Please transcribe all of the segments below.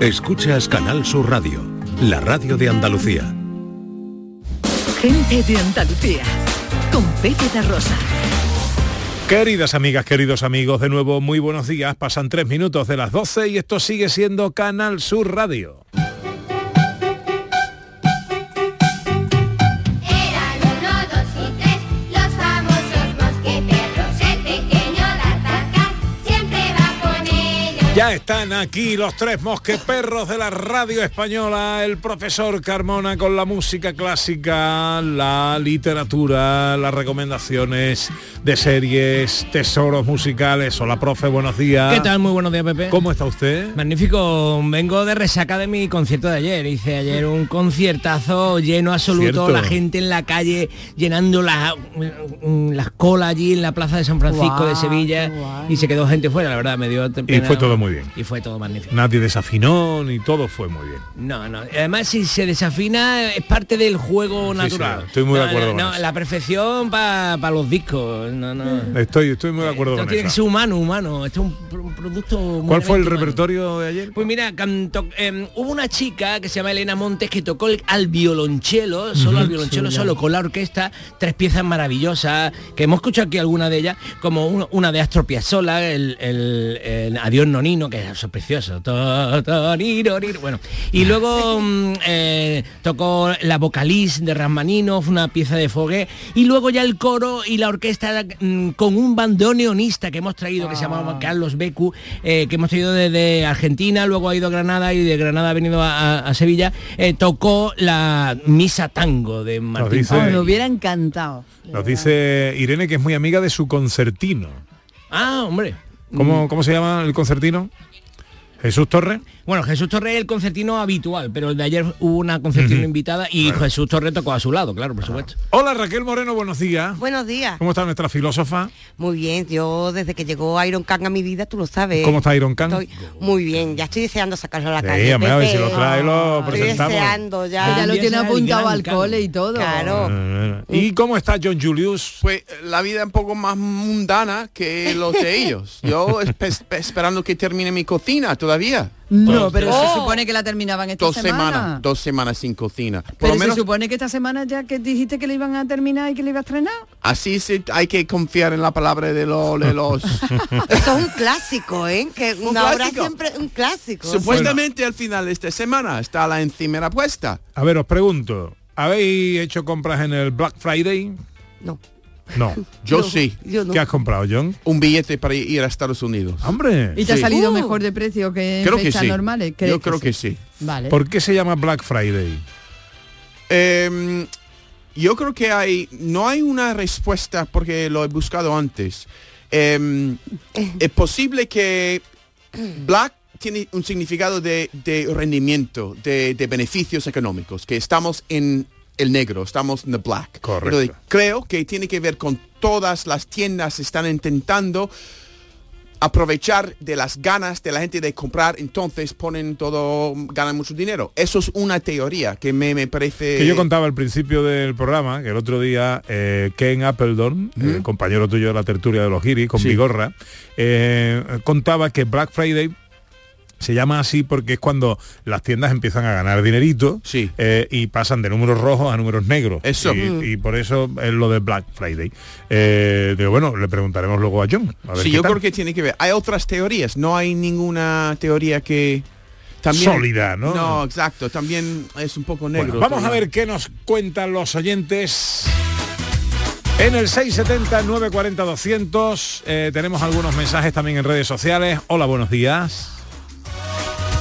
Escuchas Canal Sur Radio, la radio de Andalucía. Gente de Andalucía, con Pepe Rosa. Queridas amigas, queridos amigos, de nuevo muy buenos días. Pasan tres minutos de las 12 y esto sigue siendo Canal Sur Radio. Ya están aquí los tres mosqueperros de la radio española, el profesor Carmona con la música clásica, la literatura, las recomendaciones de series, tesoros musicales. Hola, profe, buenos días. ¿Qué tal? Muy buenos días, Pepe. ¿Cómo está usted? Magnífico, vengo de resaca de mi concierto de ayer. Hice ayer un conciertazo lleno absoluto, Cierto. la gente en la calle llenando la- mm, las colas allí en la plaza de San Francisco de Sevilla y se quedó gente fuera, la verdad, me dio pena. fue todo muy bien. Y fue todo magnífico. Nadie desafinó ni todo fue muy bien. No, no. Además, si se desafina, es parte del juego Sí, natural. sí, estoy muy de No, acuerdo no, con no, eso. la perfección para los discos. No, no. Estoy, estoy muy de acuerdo Esto con tiene que eso. ser humano, humano. Esto es un, pr- un producto. ¿Cuál fue el humano. repertorio de ayer? Pues mira, cantó- eh, hubo una chica que se llama Elena Montes que tocó el- al violonchelo, solo al violonchelo, solo con la orquesta, tres piezas maravillosas, que hemos escuchado aquí alguna de ellas, como una de Astor Piazzolla, el, el- el Adiós Nonino, que es precioso. Bueno, y luego mm, eh, tocó la vocalís de Rasmaninoff, una pieza de Fogué, y luego ya el coro y la orquesta mm, con un bandoneonista que hemos traído, que se llama Carlos Becu, eh, que hemos traído desde Argentina, luego ha ido a Granada y de Granada ha venido a, Sevilla, eh, tocó la misa tango de Martín. dice- Oh, Fabio. me hubiera encantado. Nos dice Irene que es muy amiga de su concertino. Ah, hombre. ¿Cómo, cómo se llama el concertino? Jesús Torres. Bueno, Jesús Torre es el concertino habitual, pero el de ayer hubo una concertino invitada y Jesús Torre tocó a su lado, claro, por supuesto. Hola Raquel Moreno, buenos días. Buenos días. ¿Cómo está nuestra filósofa? Muy bien, yo desde que llegó Iron Khan a mi vida, tú lo sabes. ¿Cómo está Iron Khan? Estoy muy bien, ya estoy deseando sacarlo a la Sí, calle. a ver Pepe. si lo trae, lo Estoy deseando ya. ya lo tiene apuntado al cole y todo. Claro. ¿Y cómo está John Julius? Pues la vida es un poco más mundana que los de ellos. Yo espe- esperando que termine mi cocina todavía. No, pero Oh. se supone que la terminaban esta Dos semana. semanas, dos semanas sin cocina. Por Pero lo menos se supone que esta semana ya que dijiste que le iban a terminar y que le iba a estrenar. así se, hay que confiar en la palabra de, lo- de los... Eso es un clásico, ¿eh? Que Un una clásico. siempre un clásico. Supuestamente al final de esta semana está la encimera puesta. A ver, os pregunto, ¿habéis hecho compras en el Black Friday? No. No. Yo No, sí. Yo no. ¿Qué has comprado, John? Un billete para ir a Estados Unidos. Hombre, Y te ha salido Uh. mejor de precio que en Creo que fechas sí. normales. ¿Crees Yo creo que sí. Vale. ¿por qué se llama Black Friday? Em, yo creo que hay, no hay una respuesta porque lo he buscado antes. Em, es posible que black tiene un significado de, de rendimiento, de, de beneficios económicos, que estamos en el negro, estamos en the black. Correcto. Entonces, creo que tiene que ver con todas las tiendas están intentando aprovechar de las ganas de la gente de comprar, entonces ponen todo, ganan mucho dinero. Eso es una teoría que me, me parece... Que yo contaba al principio del programa, que el otro día eh, Ken Appledorn, eh, compañero tuyo de la tertulia de los giris, con Sí. Vigorra, eh, contaba que Black Friday se llama así porque es cuando las tiendas empiezan a ganar dinerito Sí. eh, y pasan de números rojos a números negros. Eso. Y, y por eso es lo de Black Friday. Eh, digo, bueno, le preguntaremos luego a John. A ver Sí, yo tal. creo que tiene que ver. Hay otras teorías, no hay ninguna teoría que... También, Sólida, ¿no? No, exacto, también es un poco negro. Bueno, vamos a ver qué nos cuentan los oyentes. En el 670-940-200 eh, tenemos algunos mensajes también en redes sociales. Hola, buenos días.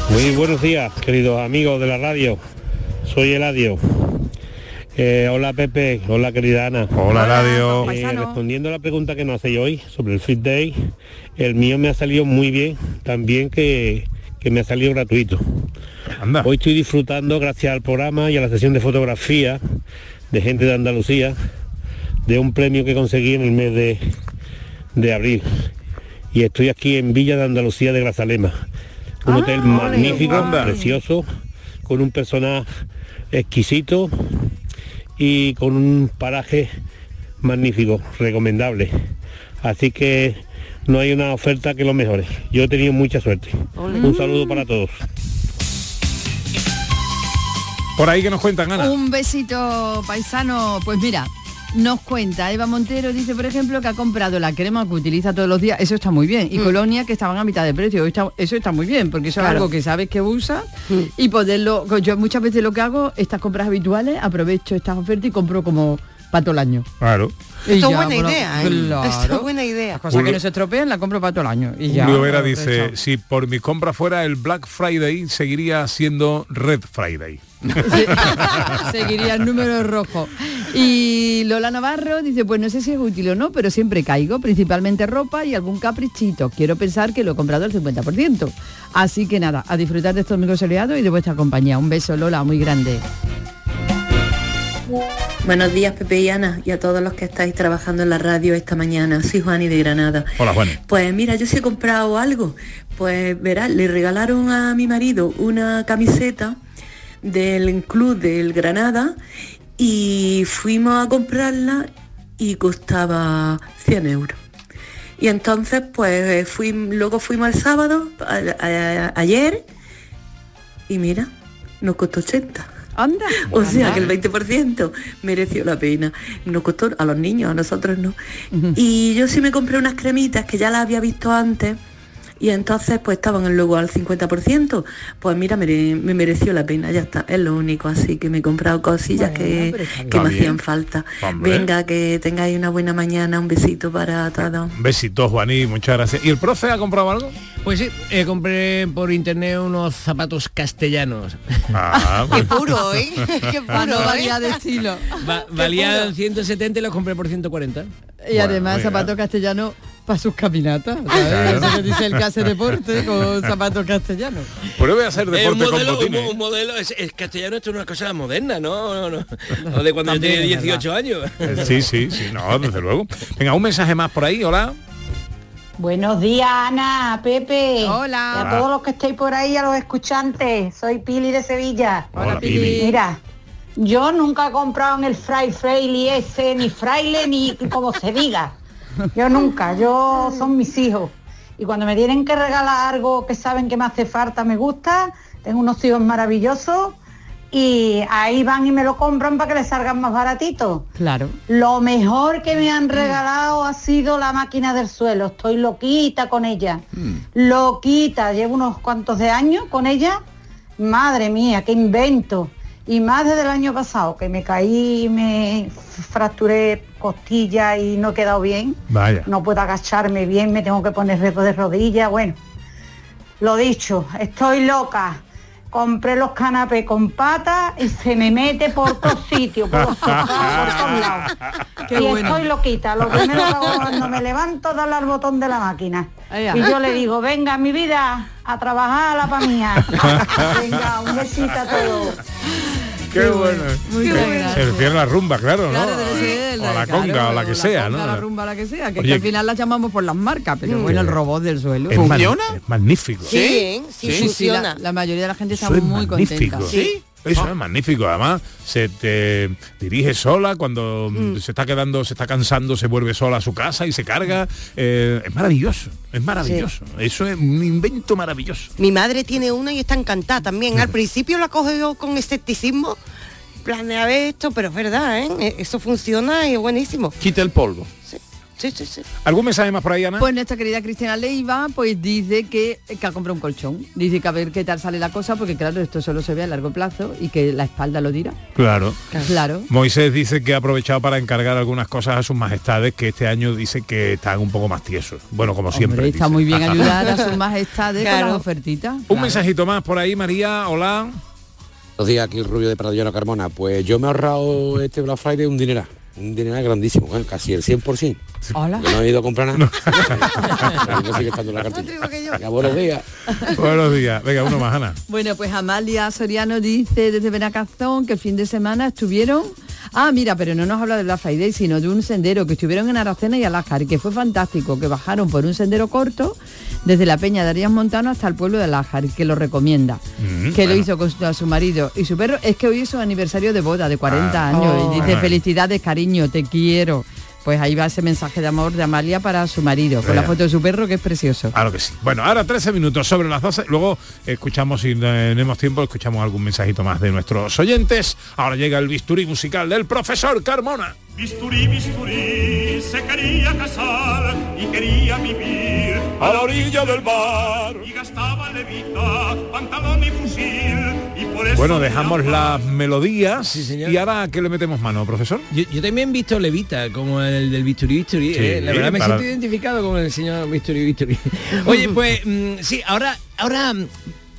Muy buenos días, queridos amigos de la radio. Soy Eladio. Eh, hola Pepe, hola querida Ana. Hola, Radio. papá. Eh, respondiendo a la pregunta que nos hacéis hoy sobre el Fit Day, el mío me ha salido muy bien, también que, que me ha salido gratuito. Anda. Hoy estoy disfrutando, gracias al programa y a la sesión de fotografía de gente de Andalucía, de un premio que conseguí en el mes de, de abril. Y estoy aquí en Villa de Andalucía de Grazalema. Un Ah, hotel ole, magnífico, guay. precioso, con un personaje exquisito y con un paraje magnífico, recomendable. Así que no hay una oferta que lo mejore. Yo he tenido mucha suerte. Un saludo para todos. Por ahí que nos cuentan, Ana. Un besito paisano. Pues mira, nos cuenta Eva Montero, dice por ejemplo que ha comprado la crema que utiliza todos los días, eso está muy bien, y colonia que estaban a mitad de precio, Está- eso está muy bien, porque eso es algo que sabes que usa y poderlo, yo muchas veces lo que hago, estas compras habituales, aprovecho estas ofertas y compro como para todo el año. Claro. Esto es buena idea, ¿eh? claro. Esto es buena idea. Las cosas que Julio- no se estropean, la compro para todo el año. Y ya, Julio Vera dice, si por mi compra fuera el Black Friday, seguiría siendo Red Friday. Sí. Seguiría el número rojo. Y Lola Navarro dice, pues no sé si es útil o no, pero siempre caigo, principalmente ropa y algún caprichito. Quiero pensar que lo he comprado al 50%. Así que nada, a disfrutar de estos micros soleados y de vuestra compañía. Un beso, Lola, muy grande. Buenos días, Pepe y Ana, y a todos los que estáis trabajando en la radio esta mañana. Soy Juani de Granada. Hola, Juan. Pues mira, yo sí he comprado algo. Pues verás, le regalaron a mi marido una camiseta del club del Granada y fuimos a comprarla y costaba 100 euros. Y entonces, pues fui, luego fuimos el sábado, a- a- ayer, y mira, nos costó 80. Anda. O sea que el 20% mereció la pena. Nos costó a los niños, a nosotros no. Y yo sí me compré unas cremitas que ya las había visto antes y entonces pues estaban luego al 50%. Pues mira, mere- me mereció la pena, ya está, es lo único. Así que me he comprado cosillas que, que me hacían falta. Hombre. Venga, que tengáis una buena mañana, un besito para todos. Besitos, Juaní, muchas gracias. ¿Y el profe ha comprado algo? Pues sí, eh, compré por internet unos zapatos castellanos. Ah, Qué puro, ¿eh? Qué no puro, ¿eh? variar de estilo. Va- valían 170 y los compré por 140. Y además muy zapato bien. castellano para sus caminatas. ¿sabes? Claro. Eso que dice el que hace deporte con zapatos castellanos. Pruebe a hacer Es un deporte con un, modelo es, es castellano, esto es una cosa moderna, ¿no? No, no, no de cuando yo tenía es 18 años. Sí, sí, sí, no, desde luego. Venga, un mensaje más por ahí, hola. Buenos días, Ana, Pepe. Hola. Y a todos los que estéis por ahí, a los escuchantes. Soy Pili de Sevilla. Hola, Pili. Mira, yo nunca he comprado en el Fray Freili ese, ni fraile, ni como se diga. Yo nunca, yo son mis hijos. Y cuando me tienen que regalar algo que saben que me hace falta, me gusta, tengo unos hijos maravillosos y ahí van y me lo compran para que les salgan más baratitos. Claro. Lo mejor que me han regalado ha sido la máquina del suelo. Estoy loquita con ella. Loquita. Llevo unos cuantos de años con ella. Madre mía, qué invento. Y más desde el año pasado, que me caí, me fracturé costilla y no he quedado bien. Vaya. No puedo agacharme bien, me tengo que poner de de rodillas. Bueno, lo dicho, estoy loca. Compré los canapés con patas y se me mete por todos sitios, por todos lados. Qué y bueno. estoy loquita. Lo primero que hago cuando me levanto darle al botón de la máquina. Y yo le digo, venga mi vida, a trabajar a la pa' mía. venga, un besito a todos. Qué bueno. Muy Se- refiere a la rumba, claro, Claro, ¿no? o la claro, conga, o la que sea, conga, ¿no? La rumba, la que sea, que, Oye, que al final la llamamos por las marcas, pero bueno, el robot del suelo. ¿Funciona? es magnífico. Sí, sí, Sí, sí, funciona. la, la mayoría de la gente está muy magnífico. contenta. Sí. Eso es magnífico, además se te dirige sola cuando mm, se está quedando, se está cansando, se vuelve sola a su casa y se carga. Eh, es maravilloso, es maravilloso. Eso es un invento maravilloso. Mi madre tiene una y está encantada también. Al principio la cogió con escepticismo, planea esto, pero es verdad, ¿eh? Eh, Eso funciona y es buenísimo. Quita el polvo. Sí, sí, sí. sí. ¿Algún mensaje más por ahí, Ana? Pues nuestra querida Cristiana Leiva pues dice que, que ha comprado un colchón. Dice que a ver qué tal sale la cosa, porque claro, esto solo se ve a largo plazo y que la espalda lo dirá. claro. Claro. Moisés dice que ha aprovechado para encargar algunas cosas a sus majestades que este año dice que están un poco más tiesos. Bueno, como siempre. Está dice. muy bien ayudar a sus majestades con Claro. las ofertitas. Un Claro. mensajito más por ahí, María. Hola. Buenos días, aquí Rubio de Pradillano Carmona. Pues yo me he ahorrado este Black Friday un dineral. Un dineral grandísimo, ¿eh? casi el 100%. Hola. Yo no he ido a comprar nada. no sigue estando en la cartilla. Venga, buenos días. Buenos días. Venga, uno más, Ana. Bueno, pues Amalia Soriano dice desde Benacazón que el fin de semana estuvieron... Ah, mira, pero no nos habla de Black Friday, sino de un sendero que estuvieron en Aracena y Alájar y que fue fantástico, que bajaron por un sendero corto desde la Peña de Arias Montano hasta el pueblo de Alájar, y que lo recomienda. Mm, que lo hizo con su, a su marido y su perro. Es que hoy es su aniversario de boda de 40 Ah. años Oh. y dice Bueno. felicidades, cariño, te quiero. Pues ahí va ese mensaje de amor de Amalia para su marido, con la Vea. foto de su perro que es precioso. Claro que sí. Bueno, ahora 13 minutos sobre las 12. Luego escuchamos, si tenemos tiempo, escuchamos algún mensajito más de nuestros oyentes. Ahora llega el bisturí musical del profesor Carmona. Bisturí, bisturí, se quería casar y quería vivir A la orilla del mar. Y gastaba levita, pantalón y fusil y por eso Bueno, dejamos las melodías señor. y ahora ¿qué le metemos mano, profesor? Yo, yo también he visto Levita, como el del Bisturí Bisturí. Sí, eh, La verdad me para- siento identificado con el señor Bisturí Bisturí. Oye, pues mm, sí, ahora, ahora mm,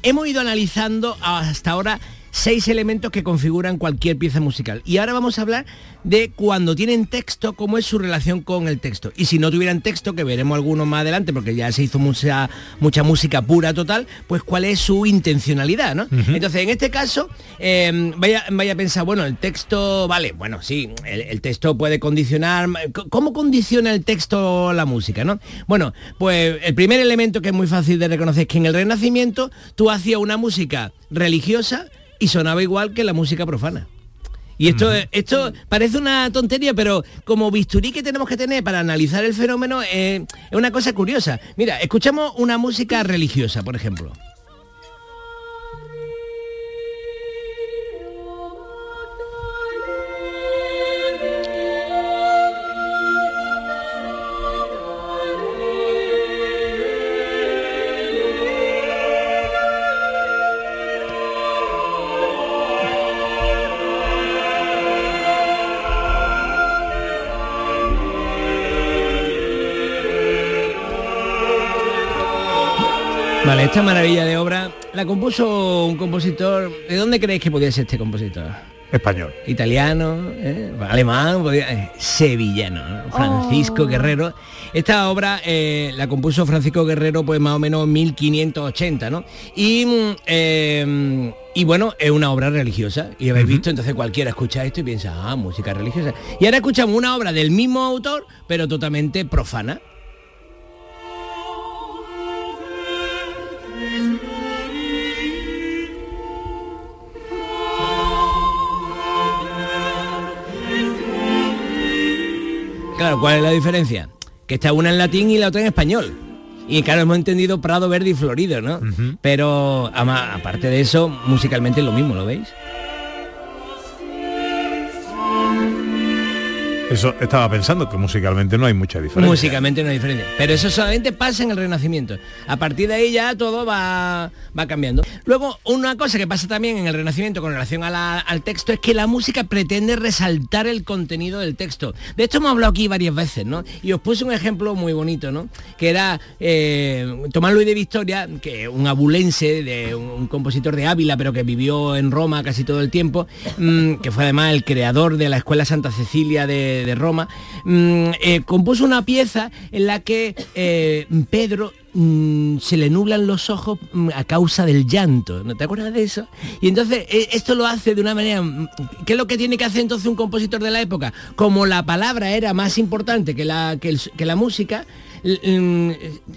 hemos ido analizando hasta ahora seis elementos que configuran cualquier pieza musical. Y ahora vamos a hablar de cuando tienen texto, cómo es su relación con el texto. Y si no tuvieran texto, que veremos algunos más adelante, porque ya se hizo mucha, mucha música pura total, pues cuál es su intencionalidad, ¿no? Entonces, en este caso, eh, vaya, vaya a pensar, bueno, el texto, vale, bueno, sí, el, el texto puede condicionar. ¿Cómo condiciona el texto la música, no? Bueno, pues el primer elemento que es muy fácil de reconocer es que en el Renacimiento tú hacías una música religiosa y sonaba igual que la música profana. Y esto, esto parece una tontería, pero como bisturí que tenemos que tener para analizar el fenómeno eh, es una cosa curiosa. Mira, escuchamos una música religiosa, por ejemplo. Maravilla de obra la compuso un compositor. ¿De dónde creéis que podía ser este compositor? Español. Italiano, ¿eh? alemán, podía- eh, sevillano, ¿no? Francisco Guerrero. Esta obra eh, la compuso Francisco Guerrero pues más o menos en 1580, ¿no? Y, mm, eh, y bueno, es una obra religiosa. Y habéis visto, entonces cualquiera escucha esto y piensa, ah, música religiosa. Y ahora escuchamos una obra del mismo autor, pero totalmente profana. Claro, ¿cuál es la diferencia? Que está una en latín y la otra en español. Y claro, hemos entendido Prado, Verde y Florido, ¿no? Pero ama- aparte de eso, musicalmente es lo mismo, ¿lo veis? Eso estaba pensando que musicalmente no hay mucha diferencia. Musicalmente no hay diferencia. Pero eso solamente pasa en el Renacimiento. A partir de ahí ya todo va, va cambiando. Luego, una cosa que pasa también en el Renacimiento con relación al texto es que la música pretende resaltar el contenido del texto. De esto hemos hablado aquí varias veces, ¿no? Y os puse un ejemplo muy bonito, ¿no? Que era eh, Tomás Luis de Victoria, que un abulense, de un, un compositor de Ávila, pero que vivió en Roma casi todo el tiempo, mm, que fue además el creador de la Escuela Santa Cecilia de, de Roma, mm, eh, compuso una pieza en la que eh, Pedro mm, se le nublan los ojos mm, a causa del llanto. ¿No te acuerdas de eso? Y entonces eh, esto lo hace de una manera... ¿Qué es lo que tiene que hacer entonces un compositor de la época? Como la palabra era más importante que la, que la música,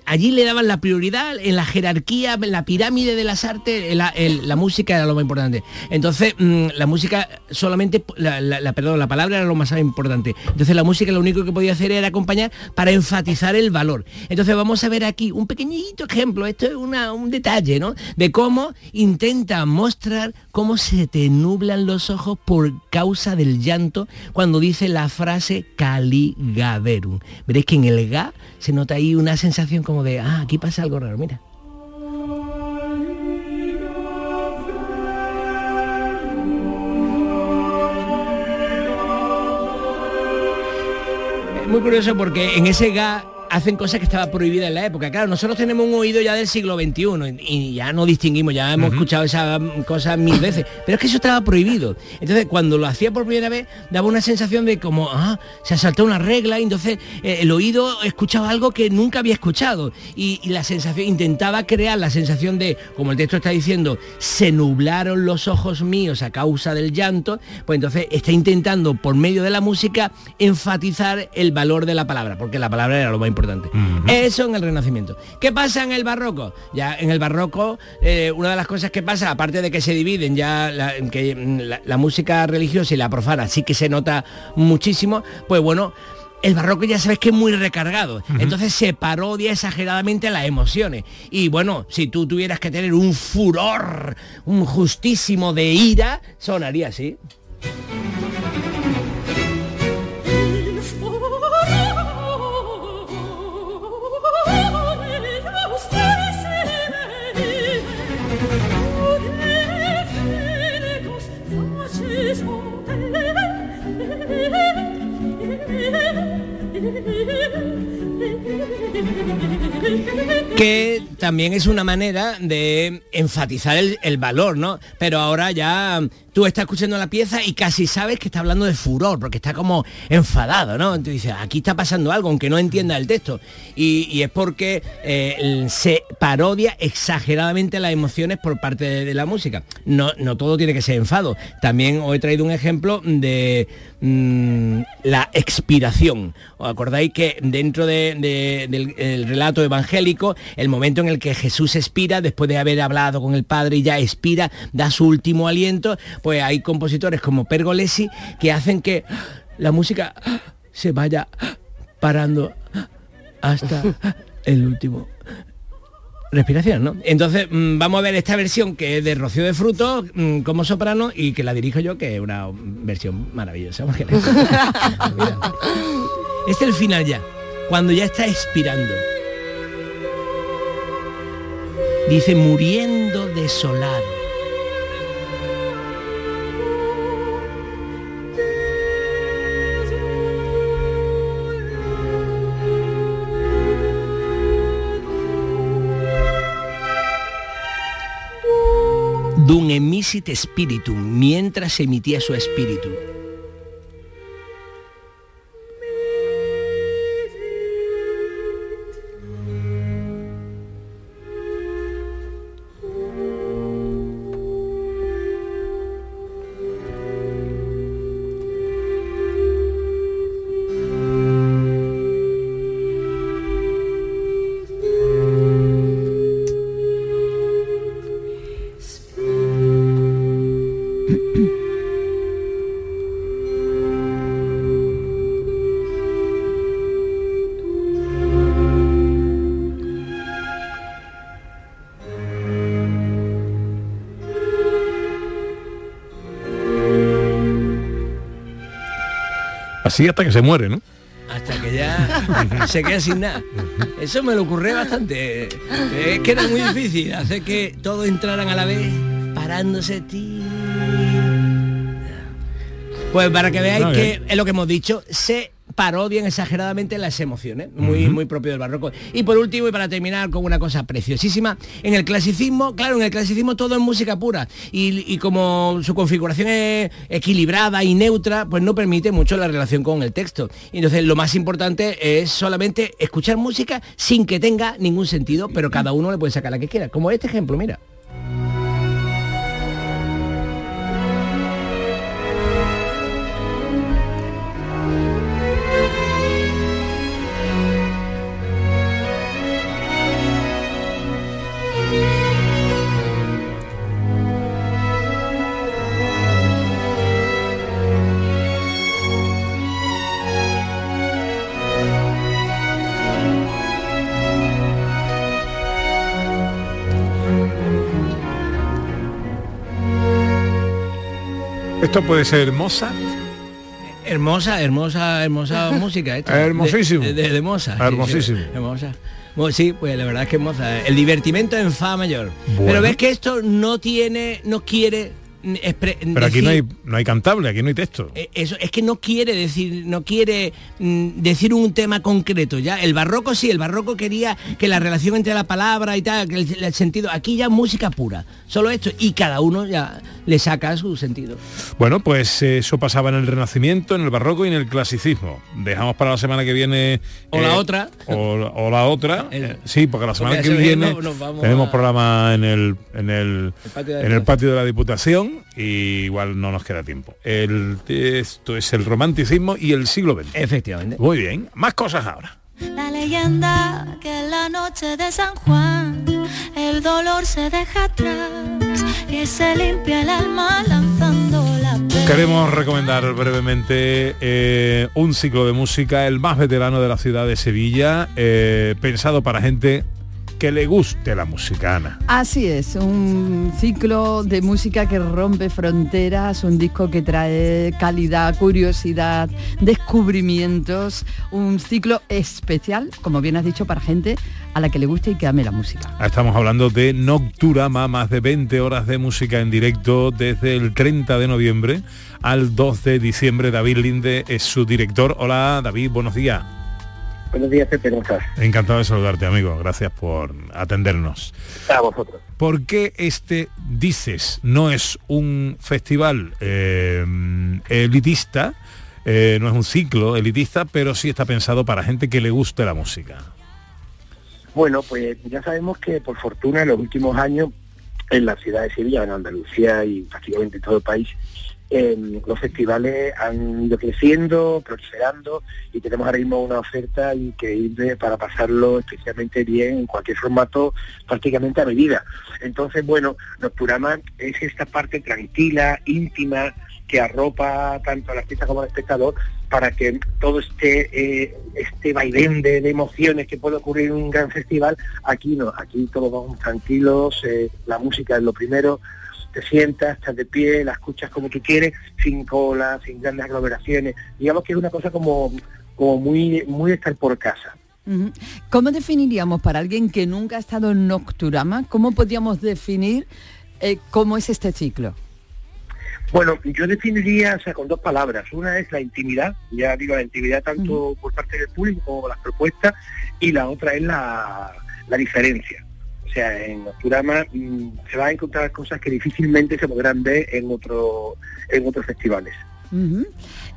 allí le daban la prioridad en la jerarquía, en la pirámide de las artes, la, música era lo más importante. Entonces, mm, la música solamente, la, la- la- perdón, la palabra era lo más importante. Entonces, la música lo único que podía hacer era acompañar para enfatizar el valor. Entonces, vamos a ver aquí un pequeñito ejemplo, esto es una- un detalle, ¿no? De cómo intenta mostrar cómo se te nublan los ojos por causa del llanto cuando dice la frase caligaverum. Veréis que en el ga se nota ahí una sensación como de, ah, aquí pasa algo raro, mira. Es muy curioso porque en ese ga hacen cosas que estaban prohibidas en la época. Claro, nosotros tenemos un oído ya del siglo XXI y ya no distinguimos, ya hemos escuchado esas cosas mil veces, pero es que eso estaba prohibido. Entonces, cuando lo hacía por primera vez, daba una sensación de como, ah, se ha saltado una regla, y entonces eh, el oído escuchaba algo que nunca había escuchado. Y, y la sensación, intentaba crear la sensación de, como el texto está diciendo, se nublaron los ojos míos a causa del llanto, pues entonces está intentando, por medio de la música, enfatizar el valor de la palabra, porque la palabra era lo más importante. Eso en el Renacimiento. ¿Qué pasa en el Barroco? Ya en el Barroco, eh, una de las cosas que pasa, aparte de que se dividen ya la, que mm, la- la música religiosa y la profana, sí que se nota muchísimo, pues bueno, el barroco ya sabes que es muy recargado. Entonces se parodia exageradamente las emociones. Y bueno, si tú tuvieras que tener un furor, un justísimo de ira, sonaría así. Que también es una manera de enfatizar el, valor, ¿no? Pero ahora ya tú estás escuchando la pieza y casi sabes que está hablando de furor, porque está como enfadado, ¿no? Entonces dices, aquí está pasando algo, aunque no entienda el texto. Y, es porque eh, se parodia exageradamente las emociones por parte de, la música. No, no todo tiene que ser enfado. También os he traído un ejemplo de mm, la expiración. ¿Os acordáis que dentro de- de- del el relato evangélico, el momento en el que Jesús expira, después de haber hablado con el Padre y ya expira, da su último aliento, pues hay compositores como Pergolesi que hacen que la música se vaya parando hasta el último respiración, ¿no? Entonces mm, vamos a ver esta versión que es de Rocío de Frutos mm, como soprano y que la dirijo yo, que es una versión maravillosa. porque la- es el final ya, cuando ya está expirando. Dice muriendo desolado. Dum emisit spiritum, mientras emitía su espíritu. Así hasta que se muere, ¿no? Hasta que ya se queda sin nada. Eso me lo ocurre bastante. Es que era muy difícil hacer que todos entraran a la vez, parándose ti. Pues para que veáis que es lo que hemos dicho, se parodian exageradamente las emociones, muy, muy propio del barroco. Y por último, y para terminar con una cosa preciosísima, en el clasicismo, claro, en el clasicismo todo es música pura. Y, y como su configuración es equilibrada y neutra, pues no permite mucho la relación con el texto. Y entonces lo más importante es solamente escuchar música sin que tenga ningún sentido, pero cada uno le puede sacar la que quiera. Como este ejemplo, mira. Esto puede ser Mozart. Hermosa, hermosa, hermosa música. esta. Hermosísimo. De, de- de Mozart, sí, sí, Hermosísimo. hermosa. Bueno, sí, pues la verdad es que es Mozart. El divertimento en fa mayor. Bueno. Pero ves que esto no tiene, no quiere Pero aquí no hay, no hay cantable, aquí no hay texto. eh, Eso es que no quiere decir, no quiere mm, decir un tema concreto. Ya el barroco sí, el barroco quería que la relación entre la palabra y tal, que el, el sentido. Aquí ya música pura, solo esto y cada uno ya le saca su sentido. Bueno, pues eh, eso pasaba en el Renacimiento, en el Barroco y en el Clasicismo. Dejamos para la semana que viene... eh, O la otra. O, o la otra. El- eh, sí, porque la semana Porque que viene no- tenemos a- programa en el, en el, patio en el patio de la Diputación y igual no nos queda tiempo. El, esto es el romanticismo y el siglo XX. Efectivamente. Muy bien, más cosas ahora. La leyenda que en la noche de San Juan el dolor se deja atrás y se limpia el alma lanzando la pena. Queremos recomendar brevemente eh, un ciclo de música, el más veterano de la ciudad de Sevilla, eh, pensado para gente que le guste la música, Ana. Así es, un ciclo de música que rompe fronteras, un disco que trae calidad, curiosidad, descubrimientos, un ciclo especial, como bien has dicho, para gente a la que le guste y que ame la música. Estamos hablando de Nocturama, más de 20 horas de música en directo desde el 30 de noviembre al 2 de diciembre. David Linde es su director. Hola David, buenos días. Buenos días, Pepe, ¿cómo estás? Encantado de saludarte, amigo. Gracias por atendernos. A vosotros. ¿Por qué este, dices, no es un festival eh, elitista, eh, no es un ciclo elitista, pero sí está pensado para gente que le guste la música? Bueno, pues ya sabemos que por fortuna en los últimos años en la ciudad de Sevilla, en Andalucía y prácticamente en todo el país, eh, los festivales han ido creciendo, proliferando y tenemos ahora mismo una oferta increíble para pasarlo especialmente bien en cualquier formato prácticamente a medida. Entonces, bueno, Nocturama es esta parte tranquila, íntima, que arropa tanto al artista como al espectador para que todo este eh, este vaivén de, de emociones que puede ocurrir en un gran festival, aquí no, aquí todos vamos tranquilos, eh, la música es lo primero, te sientas, estás de pie, la escuchas como tú quieres, sin cola, sin grandes aglomeraciones. Digamos que es una cosa como, como muy, muy estar por casa. ¿Cómo definiríamos para alguien que nunca ha estado en Nocturama, cómo podríamos definir eh, cómo es este ciclo? Bueno, yo definiría, o sea, con dos palabras. Una es la intimidad, ya digo, la intimidad tanto por parte del público como las propuestas, y la otra es la, la diferencia. O sea, en Nocturama mm, se va a encontrar cosas que difícilmente se podrán ver en otro, en otros festivales.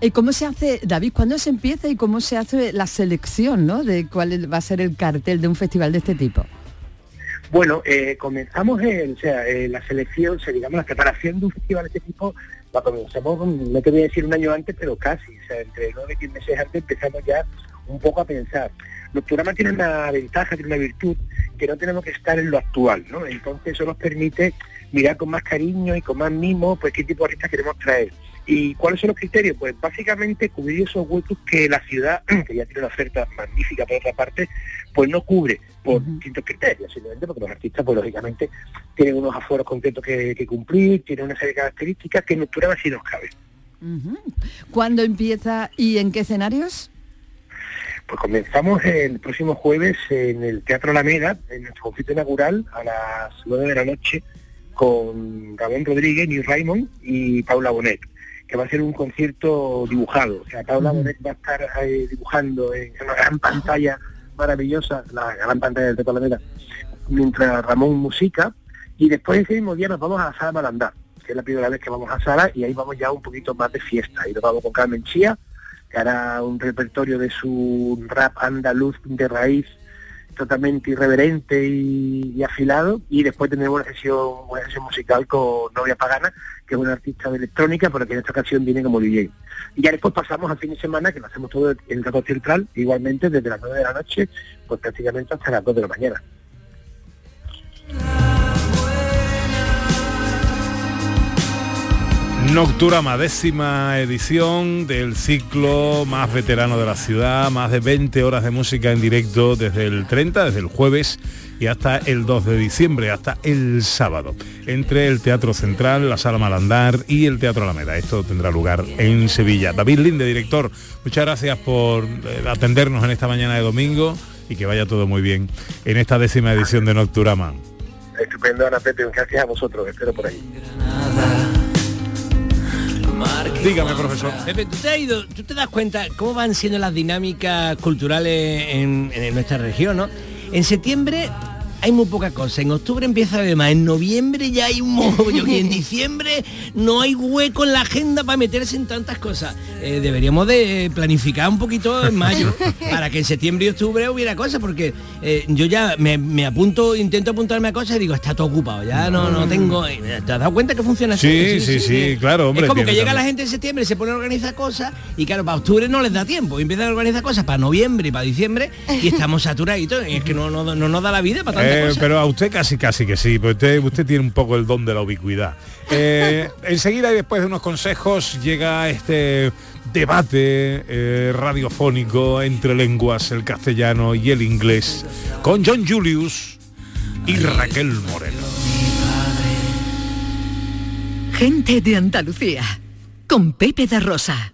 Eh, ¿Cómo se hace, David, cuándo se empieza y cómo se hace la selección ¿no? de cuál va a ser el cartel de un festival de este tipo? Bueno, eh, comenzamos en, o sea, eh, la selección, o sea, digamos, la preparación de un festival de este tipo, la comenzamos, no te voy a decir un año antes, pero casi, o sea, entre nueve y diez meses antes empezamos ya un poco a pensar. Nocturama tiene una ventaja, tiene una virtud, que no tenemos que estar en lo actual, ¿no? Entonces eso nos permite mirar con más cariño y con más mimo, pues qué tipo de artistas queremos traer. ¿Y cuáles son los criterios? Pues básicamente cubrir esos huecos que la ciudad, que ya tiene una oferta magnífica por otra parte, pues no cubre por distintos criterios, simplemente porque los artistas, pues lógicamente, tienen unos aforos concretos que, que cumplir, tienen una serie de características que en Nocturama sí nos cabe. Ujú. ¿Cuándo empieza y en qué escenarios? Pues comenzamos el próximo jueves en el Teatro Alameda, en nuestro concierto inaugural, a las 9 de la noche, con Ramón Rodríguez, Neil Raymond y Paula Bonet, que va a ser un concierto dibujado. O sea, Paula Bonet va a estar eh, dibujando en una gran pantalla maravillosa, la gran pantalla del Teatro Alameda, mientras Ramón musica, y después ese mismo día nos vamos a la Sala Malandar, que es la primera vez que vamos a Sala, y ahí vamos ya un poquito más de fiesta. Y nos vamos con Carmen Chía, que hará un repertorio de su rap andaluz de raíz totalmente irreverente y, afilado y después tendremos una sesión, musical con Novia Pagana, que es una artista de electrónica, pero que en esta ocasión viene como DJ. Y ya después pasamos al fin de semana, que lo hacemos todo en el Teatro Central, igualmente desde las 9 de la noche, pues prácticamente hasta las 2 de la mañana. Nocturama, décima edición del ciclo más veterano de la ciudad, más de 20 horas de música en directo desde el 30, desde el jueves y hasta el 2 de diciembre, hasta el sábado, entre el Teatro Central, la Sala Malandar y el Teatro Alameda. Esto tendrá lugar en Sevilla. David Linde, director, muchas gracias por eh, atendernos en esta mañana de domingo y que vaya todo muy bien en esta décima edición de Nocturama. Estupendo, Ana Pepe, gracias a vosotros, espero por ahí. Dígame, profesor. Pepe, ¿tú te, has ido, ¿tú te das cuenta cómo van siendo las dinámicas culturales en, en nuestra región, no? En septiembre hay muy poca cosa, en octubre empieza a haber más, en noviembre ya hay un mogollón y en diciembre no hay hueco en la agenda para meterse en tantas cosas. Eh, deberíamos de planificar un poquito en mayo para que en septiembre y octubre hubiera cosas, porque eh, yo ya me, me apunto, intento apuntarme a cosas y digo, está todo ocupado, ya no, no tengo... ¿Te has dado cuenta que funciona así? Sí, sí, sí, claro, hombre. Es como que llega la gente en septiembre, se pone a organizar cosas y claro, para octubre no les da tiempo. Y empiezan a organizar cosas para noviembre y para diciembre y estamos saturaditos. Y es que no, no, no nos da la vida para tantas Eh, pero a usted casi casi que sí, porque usted, usted tiene un poco el don de la ubicuidad. Eh, enseguida y después de unos consejos llega este debate eh, radiofónico entre lenguas, el castellano y el inglés, con John Julius y Raquel Moreno. Gente de Andalucía, con Pepe da Rosa.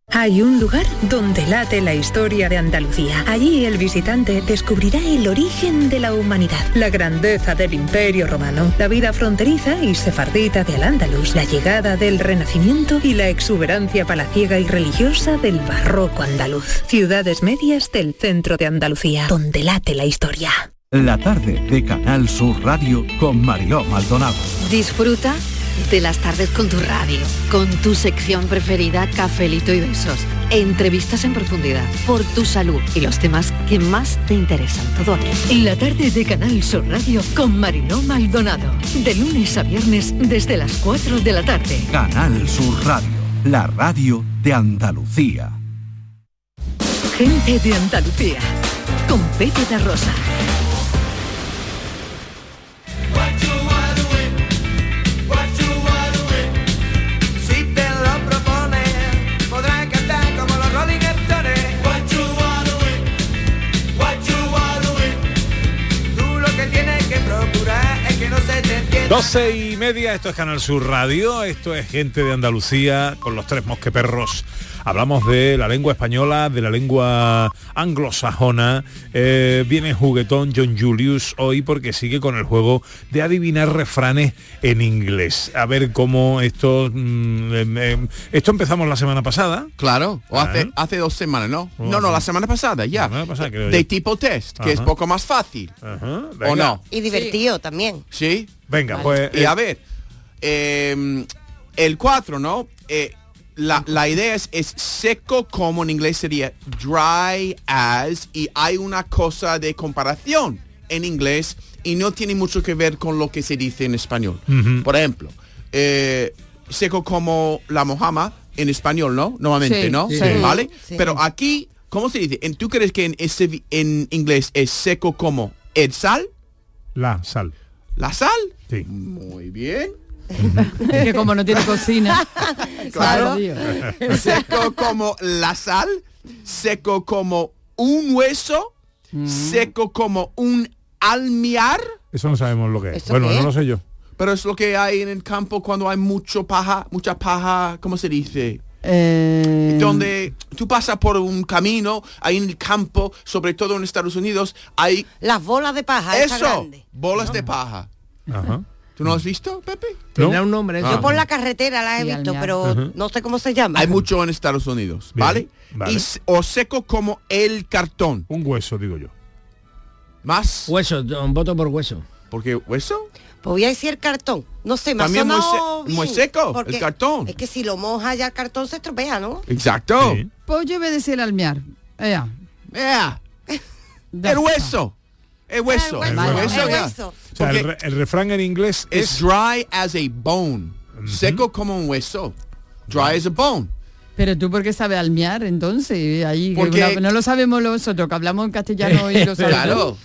Hay un lugar donde late la historia de Andalucía. Allí el visitante descubrirá el origen de la humanidad, la grandeza del imperio romano, la vida fronteriza y sefardita de Al-Ándalus, la llegada del Renacimiento y la exuberancia palaciega y religiosa del barroco andaluz. Ciudades medias del centro de Andalucía, donde late la historia. La tarde de Canal Sur Radio con Mariló Maldonado. Disfruta de las tardes con tu radio, con tu sección preferida, Cafelito y Besos. Entrevistas en profundidad, por tu salud y los temas que más te interesan. Todo aquí. La tarde de Canal Sur Radio con Mariló Maldonado. De lunes a viernes desde las 4 de la tarde. Canal Sur Radio, la radio de Andalucía. Gente de Andalucía, con Pepe da Rosa. 12 y media, esto es Canal Sur Radio, esto es gente de Andalucía con los tres mosqueperros. Hablamos de la lengua española, de la lengua anglosajona. Eh, viene juguetón John Julius hoy porque sigue con el juego de adivinar refranes en inglés. A ver cómo esto... mm, em, em, esto empezamos la semana pasada. Claro, o hace, Ah. hace dos semanas, ¿no? No, No, la semana pasada, ya. semana pasada, creo de yo. tipo test, que es poco más fácil. ¿O no? Y divertido también. ¿Sí? Venga, pues... Y eh, a ver, eh, el 4, ¿no? Eh, la, la idea es, es seco como en inglés sería dry as y hay una cosa de comparación en inglés y no tiene mucho que ver con lo que se dice en español. Por ejemplo, eh, seco como la mojama en español, ¿no? Normalmente, Sí, ¿no? sí. ¿Vale? Sí. Pero aquí, ¿cómo se dice? ¿En- ¿Tú crees que en, ese, en inglés es seco como el sal? La sal. ¿La sal? Sí. Muy bien. que como no tiene cocina. Claro. seco como la sal, seco como un hueso, Mm. seco como un almiar. Eso no sabemos lo que es. ¿Esto Bueno, qué no es? lo sé yo. Pero es lo que hay en el campo cuando hay mucho paja, mucha paja, ¿cómo se dice? Eh, Donde tú pasas por un camino, ahí en el campo, sobre todo en Estados Unidos, hay... Las bolas de paja, Eso, grande. bolas de paja. Ajá. ¿Tú no has visto, Pepe? Tendrá un nombre. Ah. Yo por la carretera la he Sí, visto, pero no sé cómo se llama. Hay mucho en Estados Unidos, ¿vale? vale. Y o seco como el cartón. Un hueso, digo yo. Más. Hueso, un voto por hueso. ¿Por qué hueso? Pues voy a decir el cartón. No sé, me ha También muy se- seco, el cartón. Es que si lo moja ya el cartón se estropea, ¿no? Exacto. Pues yo voy a decir almear. Ea. Ea. El hueso. El hueso. El hueso, hueso, el ya. hueso. O sea, el, Porque re- el refrán en inglés es es... dry as a bone. Seco como un hueso. Dry as a bone. Pero tú por qué sabes almear entonces ahí Porque- no lo sabemos nosotros que hablamos en castellano y lo sabemos. Claro.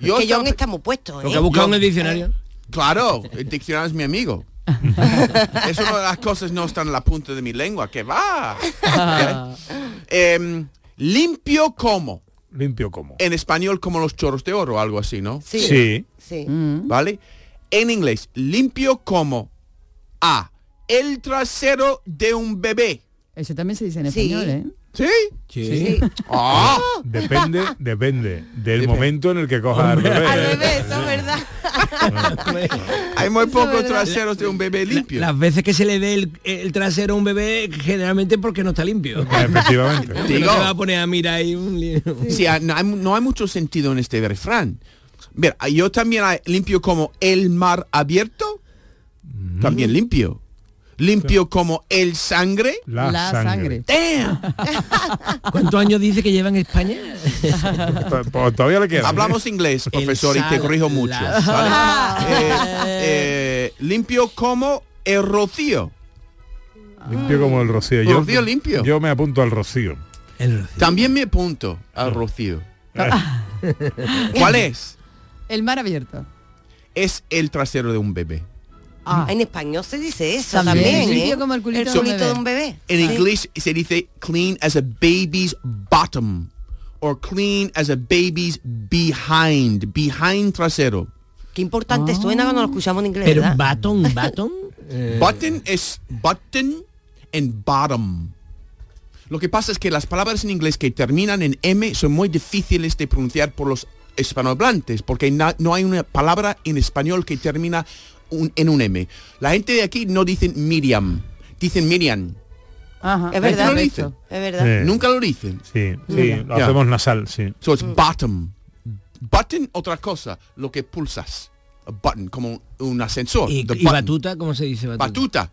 Yo que John está muy puesto, Lo ¿eh? que busca Yo- en el diccionario. Claro, el diccionario es mi amigo. es una de las cosas no están en la punta de mi lengua. Que va. Ok. Em, limpio como. Limpio como. En español como los chorros de oro, algo así, ¿no? Sí. Sí. Sí. ¿Vale? En inglés, limpio como A. El trasero de un bebé. Eso también se dice en Sí. español, ¿eh? ¿Sí? Sí. Ah. Depende, depende del Depende. momento en el que cojas al bebé. Al revés, eso es verdad. Hay muy pocos traseros de un bebé limpio. Las veces que se le dé el, el trasero a un bebé, generalmente porque no está limpio. Efectivamente. No Digo. se va a poner a mirar ahí un lío. Sí, ah, no hay, no hay mucho sentido en este refrán. Mira, yo también limpio como el mar abierto. También limpio. Limpio como el sangre. La La sangre. Damn. ¿Cuántos años dice que lleva en España? Pues- todavía le queda. Hablamos inglés, profesor, y te corrijo mucho. Eh, eh, limpio como el rocío. Limpio como el rocío. Yo, Rocío limpio. Yo me apunto al rocío. También me apunto al rocío. ¿Cuál es? El mar abierto. Es el trasero de un bebé. Ah, en español se dice eso También, también, limpio ¿eh? como el culito el de un culito bebé. de un bebé. En Sí. inglés se dice clean as a baby's bottom. Or clean as a baby's behind. Behind trasero. Qué importante suena cuando lo escuchamos en inglés, Pero ¿verdad? baton, baton. eh, Button es button and bottom. Lo que pasa es que las palabras en inglés que terminan en M son muy difíciles de pronunciar por los hispanohablantes, porque no hay una palabra en español que termina un- en un M. La gente de aquí no dicen Miriam, dicen Miriam. Ajá. Es verdad, no lo dice. es verdad. Sí. Nunca lo dicen. Sí, sí, lo hacemos nasal, sí. So it's bottom. Button, otra cosa, lo que pulsas. A button, como un ascensor. y, batuta, ¿cómo se dice batuta? Batuta.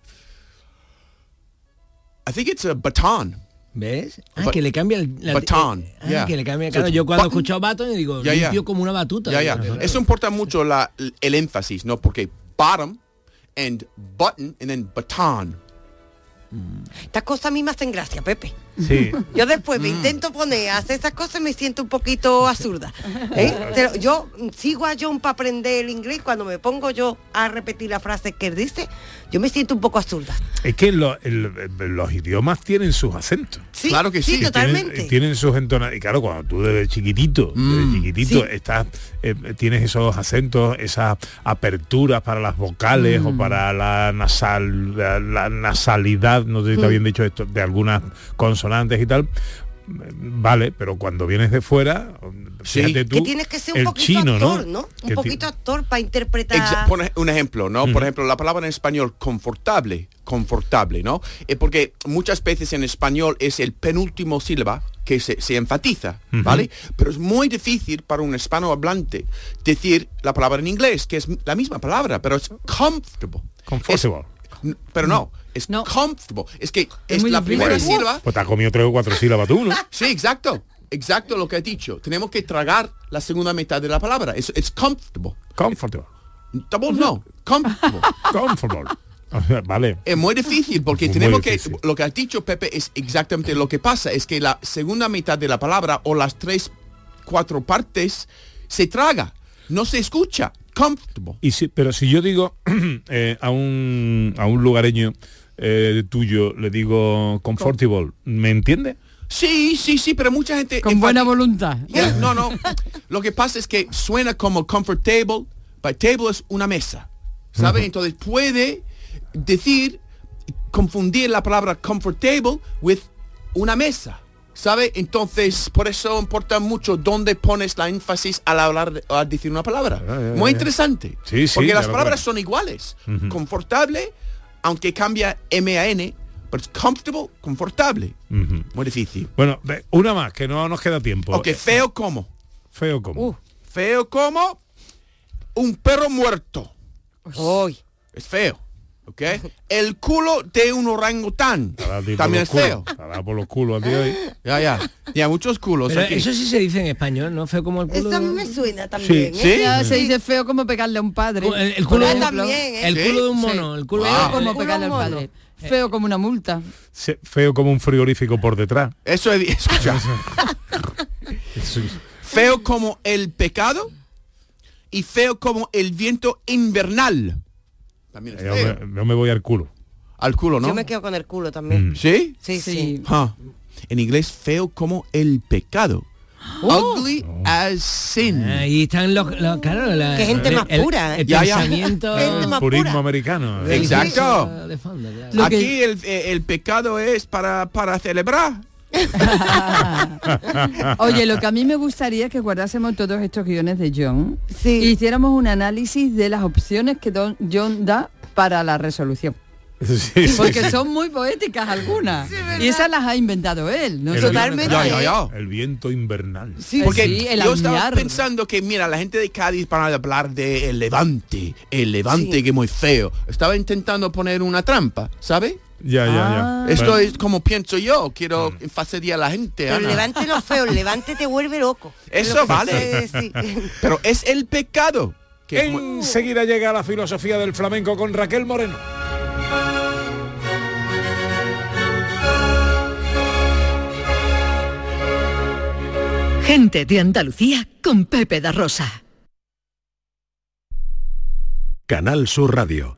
I think it's a baton. ¿Ves? Ah, que le cambia el... la- baton, eh, ah, yeah. que le cambia... So Claro, it's yo cuando he button- escuchado baton digo, limpio como una batuta. Eso importa mucho la, el énfasis, ¿no? Porque bottom and button and then baton. Estas cosas a mí me hacen gracia, Pepe. Sí. Yo después Mm. me intento poner a hacer esas cosas y me siento un poquito absurda. ¿eh? Pero yo sigo a John para aprender el inglés. Cuando me pongo yo a repetir la frase que él dice, yo me siento un poco absurda. Es que lo- el- los idiomas tienen sus acentos. Sí, Claro que sí, Tienen, totalmente. tienen sus entonaciones. Y claro, cuando tú desde chiquitito, desde chiquitito, Sí. estás, eh, tienes esos acentos, esas aperturas para las vocales o para la nasal, la, la nasalidad, no sé si está bien dicho esto, de algunas consonantes y tal. Vale, pero cuando vienes de fuera, Sí. fíjate tú, que tienes que ser un poquito chino, actor, ¿no? Un poquito actor para interpretar. Exa- por ej- un ejemplo, ¿no? Por ejemplo, la palabra en español confortable, confortable, ¿no? Eh, porque muchas veces en español es el penúltimo sílaba que se, se enfatiza, ¿vale? Pero es muy difícil para un hispanohablante decir la palabra en inglés, que es la misma palabra, pero es comfortable. Comfortable. Es- pero no, es comfortable. Es que es, la primera Bueno, sílaba. Pues te has comido tres o cuatro sílabas tú, ¿no? Sí, exacto. Exacto lo que has dicho. Tenemos que tragar la segunda mitad de la palabra. Es it's comfortable. Comfortable. Double no. Comfortable. Comfortable. Vale. Es muy difícil porque Muy tenemos difícil. que, lo que has dicho Pepe es exactamente lo que pasa, es que la segunda mitad de la palabra o las tres, cuatro partes se traga, no se escucha, comfortable. Y si, pero si yo digo eh, a, un, a un lugareño eh, tuyo, le digo comfortable, ¿me entiende? Sí, sí, sí, pero mucha gente... Con buena voluntad. No, no, lo que pasa es que suena como comfortable, pero table es una mesa, ¿sabe? Entonces puede decir, confundir la palabra comfortable with una mesa. ¿Sabe? Entonces, por eso importa mucho dónde pones la énfasis al hablar, de- al decir una palabra. ya, Muy ya. interesante. Sí, sí, Porque las palabras creo. son iguales. Ujú. Confortable, aunque cambia M a N, pero es comfortable, confortable. Muy difícil. Bueno, una más, que no nos queda tiempo. Ok, feo como. Feo como. Feo como un perro muerto. Hoy. Es feo. ¿Ok? El culo de un orangután. También es feo. por los culos a ti hoy. Ya, ya. Ya, muchos culos Pero aquí. eso sí se dice en español, ¿no? Feo como el culo. Eso a mí me suena también. Sí. ¿eh? Ya se dice feo como pegarle a un padre. El, culo, también, ¿eh? el ¿Sí? culo de un Sí. mono, el culo Feo Wow. de como pegarle al padre. Feo como una multa. Se- Feo como un frigorífico por detrás. Eso he escuchado. Eso- feo como el pecado y feo como el viento invernal. También es yo, feo. me, yo me voy al culo. Al culo, ¿no? Yo me quedo con el culo también. Mm. ¿Sí? Sí, sí. Sí. En inglés, feo como el pecado. Ugly as sin. Ahí están los, los- claro, la- Qué gente el- más pura, ¿eh? El, Ya, ya. pensamiento Gente más purismo pura. americano. ¿eh? Exacto. fondo, claro. Que- Aquí el, eh, el pecado es para, para celebrar. Oye, lo que a mí me gustaría es que guardásemos todos estos guiones de John Sí. y hiciéramos un análisis de las opciones que don- John da para la resolución. Porque son muy poéticas algunas. y esas las ha inventado él. No El son- viento- Ya, ya, ya. El viento invernal. Porque sí, el yo estaba pensando que, mira, la gente de Cádiz para hablar de el levante, el levante que es muy feo. Estaba intentando poner una trampa, ¿sabe? Ya, ya, Ah. ya. Esto Bueno. es como pienso yo, quiero Mm. fastidiar a la gente. Pero Ana. levante no feo, el levante te vuelve loco. Eso Lo vale. sé, sí. Pero es el pecado. Que Enseguida llega la filosofía del flamenco con Raquel Moreno. Gente de Andalucía con Pepe da Rosa. Canal Sur Radio.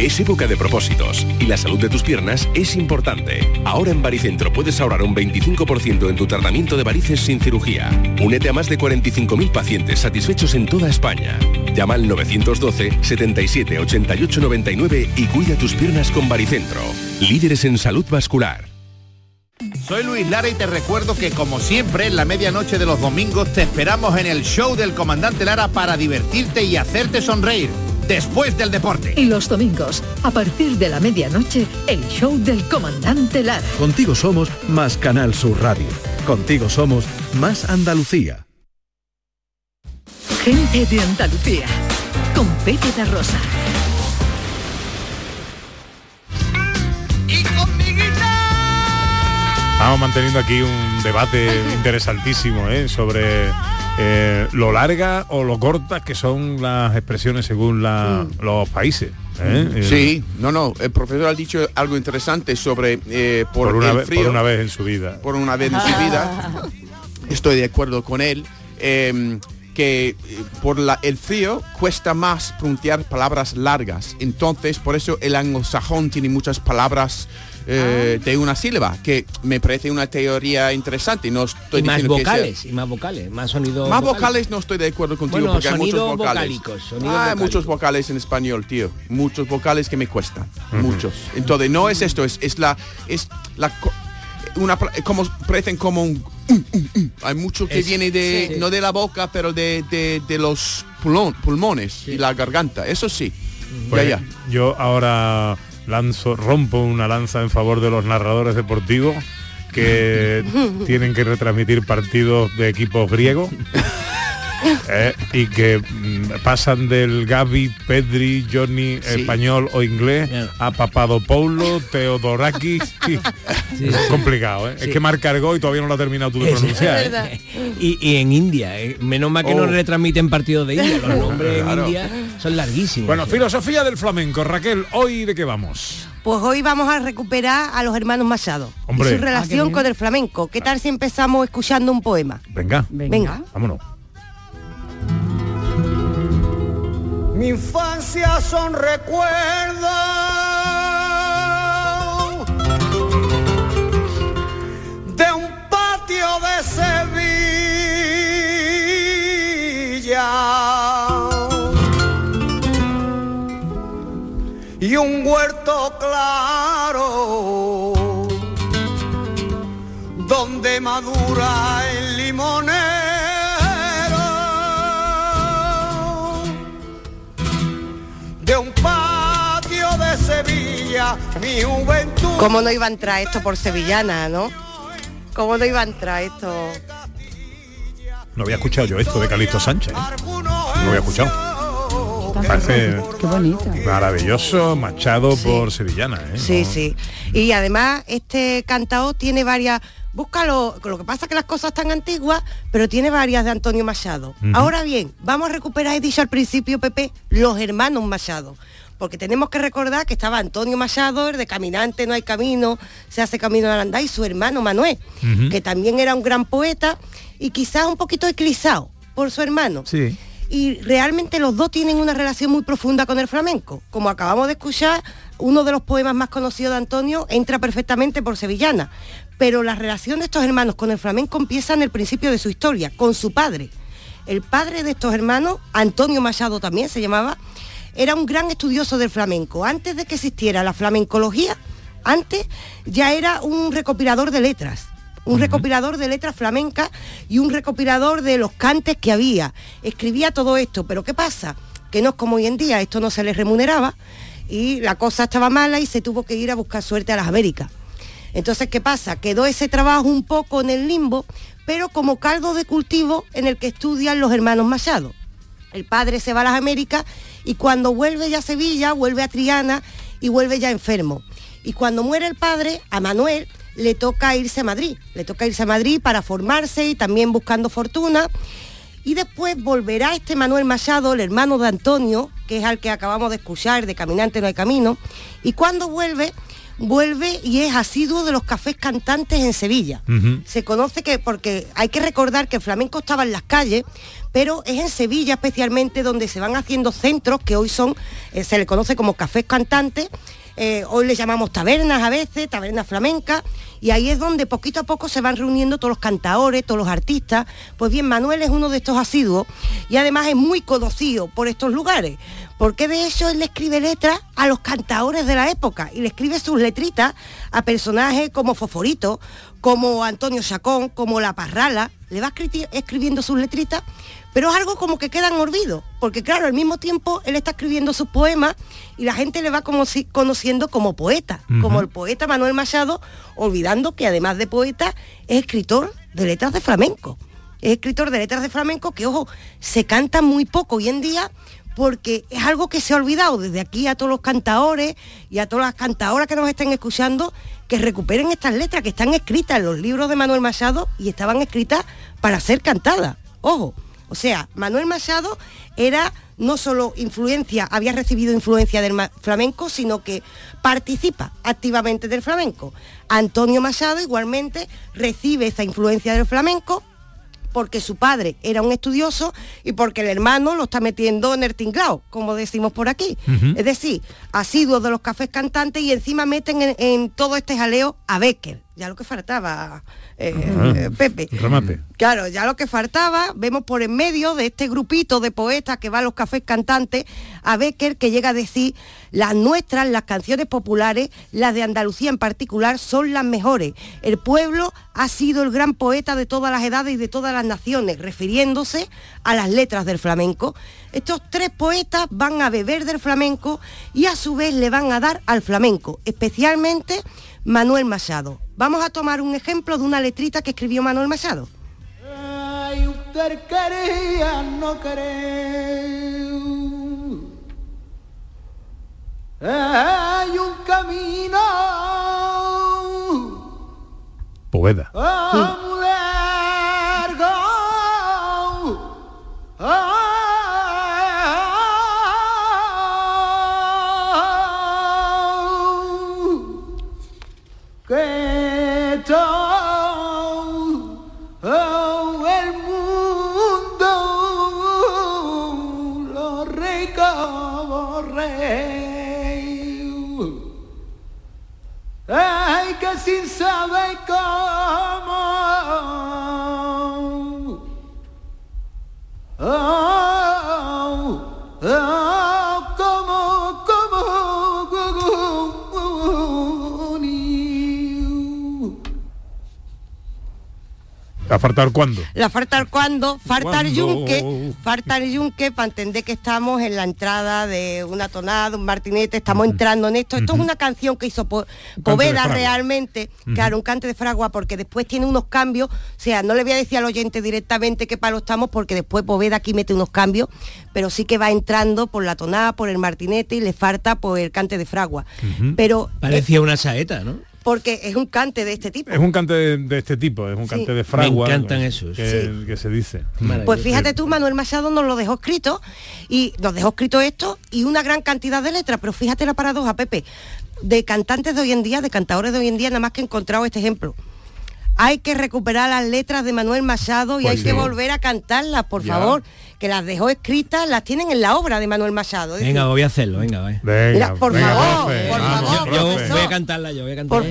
Es época de propósitos y la salud de tus piernas es importante. Ahora en Baricentro puedes ahorrar un 25% en tu tratamiento de varices sin cirugía. Únete a más de 45.000 pacientes satisfechos en toda España. Llama al 912 77 88 99 y cuida tus piernas con Baricentro. Líderes en salud vascular. Soy Luis Lara y te recuerdo que como siempre en la medianoche de los domingos te esperamos en el show del comandante Lara para divertirte y hacerte sonreír después del deporte. Y los domingos, a partir de la medianoche, el show del comandante Lara. Contigo somos más Canal Sur Radio. Contigo somos más Andalucía. Gente de Andalucía, con Pepe da Rosa. Y con mi Estamos manteniendo aquí un debate interesantísimo ¿eh? sobre eh, lo larga o lo cortas que son las expresiones según la- los países. ¿eh? Eh, Sí, no, no, el profesor ha dicho algo interesante sobre eh, por, por, una el vez, frío. por una vez en su vida. por una vez en su vida. Estoy de acuerdo con él. eh, que por la- el frío cuesta más pronunciar palabras largas. Entonces, por eso el anglosajón tiene muchas palabras eh, Ah. de una sílaba, que me parece una teoría interesante. No estoy Y más diciendo que sea- vocales, y más vocales, más sonidos más vocales no estoy de acuerdo contigo Bueno, porque hay muchos vocales. Ah, hay muchos vocales en español, tío. Muchos vocales que me cuestan. Muchos. Entonces, no es esto, es, es la es la una como parecen como un hay mucho que Es- viene de sí. no de la boca, pero de, de- de los pulmones y la garganta. Eso sí. Pues ya, ya. Yo ahora lanzo, rompo una lanza en favor de los narradores deportivos que tienen que retransmitir partidos de equipos griegos. eh, y que mm, pasan del Gaby, Pedri, Johnny Sí. español o inglés a Papadopoulos, Teodorakis. y- es complicado, ¿eh? Sí. Es que marca gol y todavía no lo ha terminado tú de Es pronunciar. ¿eh? Y, y en India, eh, menos mal que no Oh. retransmiten partidos de India, los nombres Claro. en India son larguísimos. Bueno, filosofía del flamenco. Raquel, ¿hoy de qué vamos? Pues hoy vamos a recuperar a los hermanos Machado Hombre. y su Ah, relación bien. con el flamenco. ¿Qué tal si empezamos escuchando un poema? Venga. Venga. Vámonos. Mi infancia son recuerdos de un patio de Sevilla y un huerto claro donde madura el limonero Mi juventud. ¿Cómo no iba a entrar esto por sevillana, no? ¿Cómo no iba a entrar esto? No había escuchado yo esto de Calixto Sánchez. ¿eh? No había escuchado. Parece Qué bonito. maravilloso, machado por sevillana. ¿eh? Sí, No- sí. Y además este cantao tiene varias... Búscalo, lo que pasa es que las cosas están antiguas, pero tiene varias de Antonio Machado. Ahora bien, vamos a recuperar, he dicho al principio, Pepe, los hermanos Machado. Porque tenemos que recordar que estaba Antonio Machado, el de Caminante no hay camino, se hace camino al andar, y su hermano Manuel, que también era un gran poeta y quizás un poquito eclipsado por su hermano. Sí. Y realmente los dos tienen una relación muy profunda con el flamenco. Como acabamos de escuchar, uno de los poemas más conocidos de Antonio entra perfectamente por Sevillana. Pero la relación de estos hermanos con el flamenco empieza en el principio de su historia, con su padre. El padre de estos hermanos, Antonio Machado también se llamaba, era un gran estudioso del flamenco. Antes de que existiera la flamencología, antes ya era un recopilador de letras un recopilador de letras flamencas y un recopilador de los cantes que había. Escribía todo esto, pero ¿qué pasa? Que no es como hoy en día, esto no se les remuneraba y la cosa estaba mala y se tuvo que ir a buscar suerte a las Américas. Entonces, ¿qué pasa? Quedó ese trabajo un poco en el limbo, pero como caldo de cultivo en el que estudian los hermanos Machado. El padre se va a las Américas y cuando vuelve ya a Sevilla, vuelve a Triana y vuelve ya enfermo. Y cuando muere el padre, a Manuel le toca irse a Madrid. Le toca irse a Madrid para formarse y también buscando fortuna. Y después volverá este Manuel Machado, el hermano de Antonio, que es al que acabamos de escuchar, de Caminante no hay camino. Y cuando vuelve, vuelve y es asiduo de los cafés cantantes en Sevilla. Se conoce que, porque hay que recordar que el flamenco estaba en las calles, pero es en Sevilla especialmente donde se van haciendo centros que hoy son, eh, se le conoce como cafés cantantes, eh, hoy le llamamos tabernas a veces, tabernas flamencas, y ahí es donde poquito a poco se van reuniendo todos los cantaores, todos los artistas. Pues bien, Manuel es uno de estos asiduos y además es muy conocido por estos lugares, porque de hecho él le escribe letras a los cantaores de la época y le escribe sus letritas a personajes como Foforito, como Antonio Chacón, como La Parrala, le va escri- escribiendo sus letritas, pero es algo como que quedan olvidos, porque claro, al mismo tiempo él está escribiendo sus poemas y la gente le va como si- conociendo como poeta, como el poeta Manuel Machado, olvidando que además de poeta es escritor de letras de flamenco. Es escritor de letras de flamenco que, ojo, se canta muy poco hoy en día porque es algo que se ha olvidado desde aquí a todos los cantaores y a todas las cantadoras que nos estén escuchando que recuperen estas letras que están escritas en los libros de Manuel Machado y estaban escritas para ser cantadas. Ojo, o sea, Manuel Machado era no solo influencia, había recibido influencia del flamenco, sino que participa activamente del flamenco. Antonio Machado igualmente recibe esa influencia del flamenco porque su padre era un estudioso y porque el hermano lo está metiendo en el tinglao, como decimos por aquí. Es decir, asiduos de los cafés cantantes y encima meten en, en todo este jaleo a Becker. Ya lo que faltaba, eh, eh, Pepe. Remate. Claro, ya lo que faltaba, vemos por en medio de este grupito de poetas que va a los cafés cantantes a Becker que llega a decir, las nuestras, las canciones populares, las de Andalucía en particular, son las mejores. El pueblo ha sido el gran poeta de todas las edades y de todas las naciones, refiriéndose a las letras del flamenco. Estos tres poetas van a beber del flamenco y a su vez le van a dar al flamenco, especialmente Manuel Machado. Vamos a tomar un ejemplo de una letrita que escribió Manuel Machado. Ay, usted quería no. Hay un camino Poveda. Sin saber cómo. ¿A faltar cuándo? La faltar cuando, faltar ¿Cuándo? yunque, faltar yunque para entender que estamos en la entrada de una tonada, un martinete, estamos entrando en esto. Esto es una canción que hizo Po- Poveda realmente, claro, un cante de fragua, porque después tiene unos cambios, o sea, no le voy a decir al oyente directamente qué palo estamos, porque después Poveda aquí mete unos cambios, pero sí que va entrando por la tonada, por el martinete y le falta por el cante de fragua. Pero Parecía una saeta, ¿no? Porque es un cante de este tipo. Es un cante de, de este tipo, es un Sí. cante de fragua. Me encantan que- esos. Que, que se dice. Pues fíjate tú, Manuel Machado nos lo dejó escrito y nos dejó escrito esto y una gran cantidad de letras, pero fíjate la paradoja, Pepe, de cantantes de hoy en día, de cantadores de hoy en día, nada más que he encontrado este ejemplo. Hay que recuperar las letras de Manuel Machado y Pues hay que volver a cantarlas, por Ya. favor, que las dejó escritas, las tienen en la obra de Manuel Machado. Venga, voy a hacerlo, venga. Mira, por favor, por favor, yo voy a cantarla yo, voy a cantarla.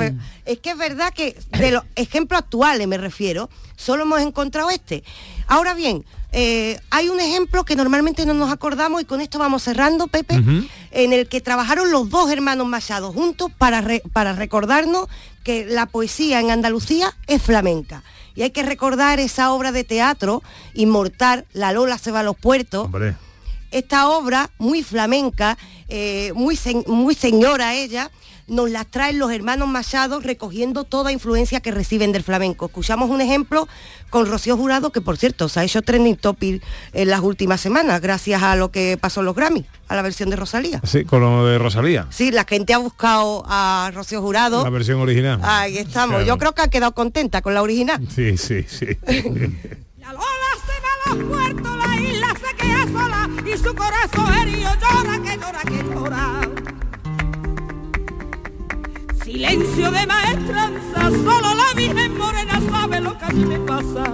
es que es verdad que de los ejemplos actuales me refiero, solo hemos encontrado este. Ahora bien, eh, hay un ejemplo que normalmente no nos acordamos y con esto vamos cerrando, Pepe, en el que trabajaron los dos hermanos Machado juntos para, re- para recordarnos que la poesía en Andalucía es flamenca. Y hay que recordar esa obra de teatro inmortal, La Lola se va a los puertos, Hombre. esta obra muy flamenca, eh, muy, muy señora ella, nos las traen los hermanos Machado recogiendo toda influencia que reciben del flamenco. Escuchamos un ejemplo con Rocío Jurado, que por cierto se ha hecho trending topic en las últimas semanas, gracias a lo que pasó en los Grammy, a la versión de Rosalía. Sí, con lo de Rosalía. Sí, la gente ha buscado a Rocío Jurado. La versión original. Ahí estamos. Claro. Yo creo que ha quedado contenta con la original. Sí, sí, sí. y su corazón herido llora, que llora, que llora. Silencio de maestranza, solo la Virgen Morena sabe lo que a mí me pasa.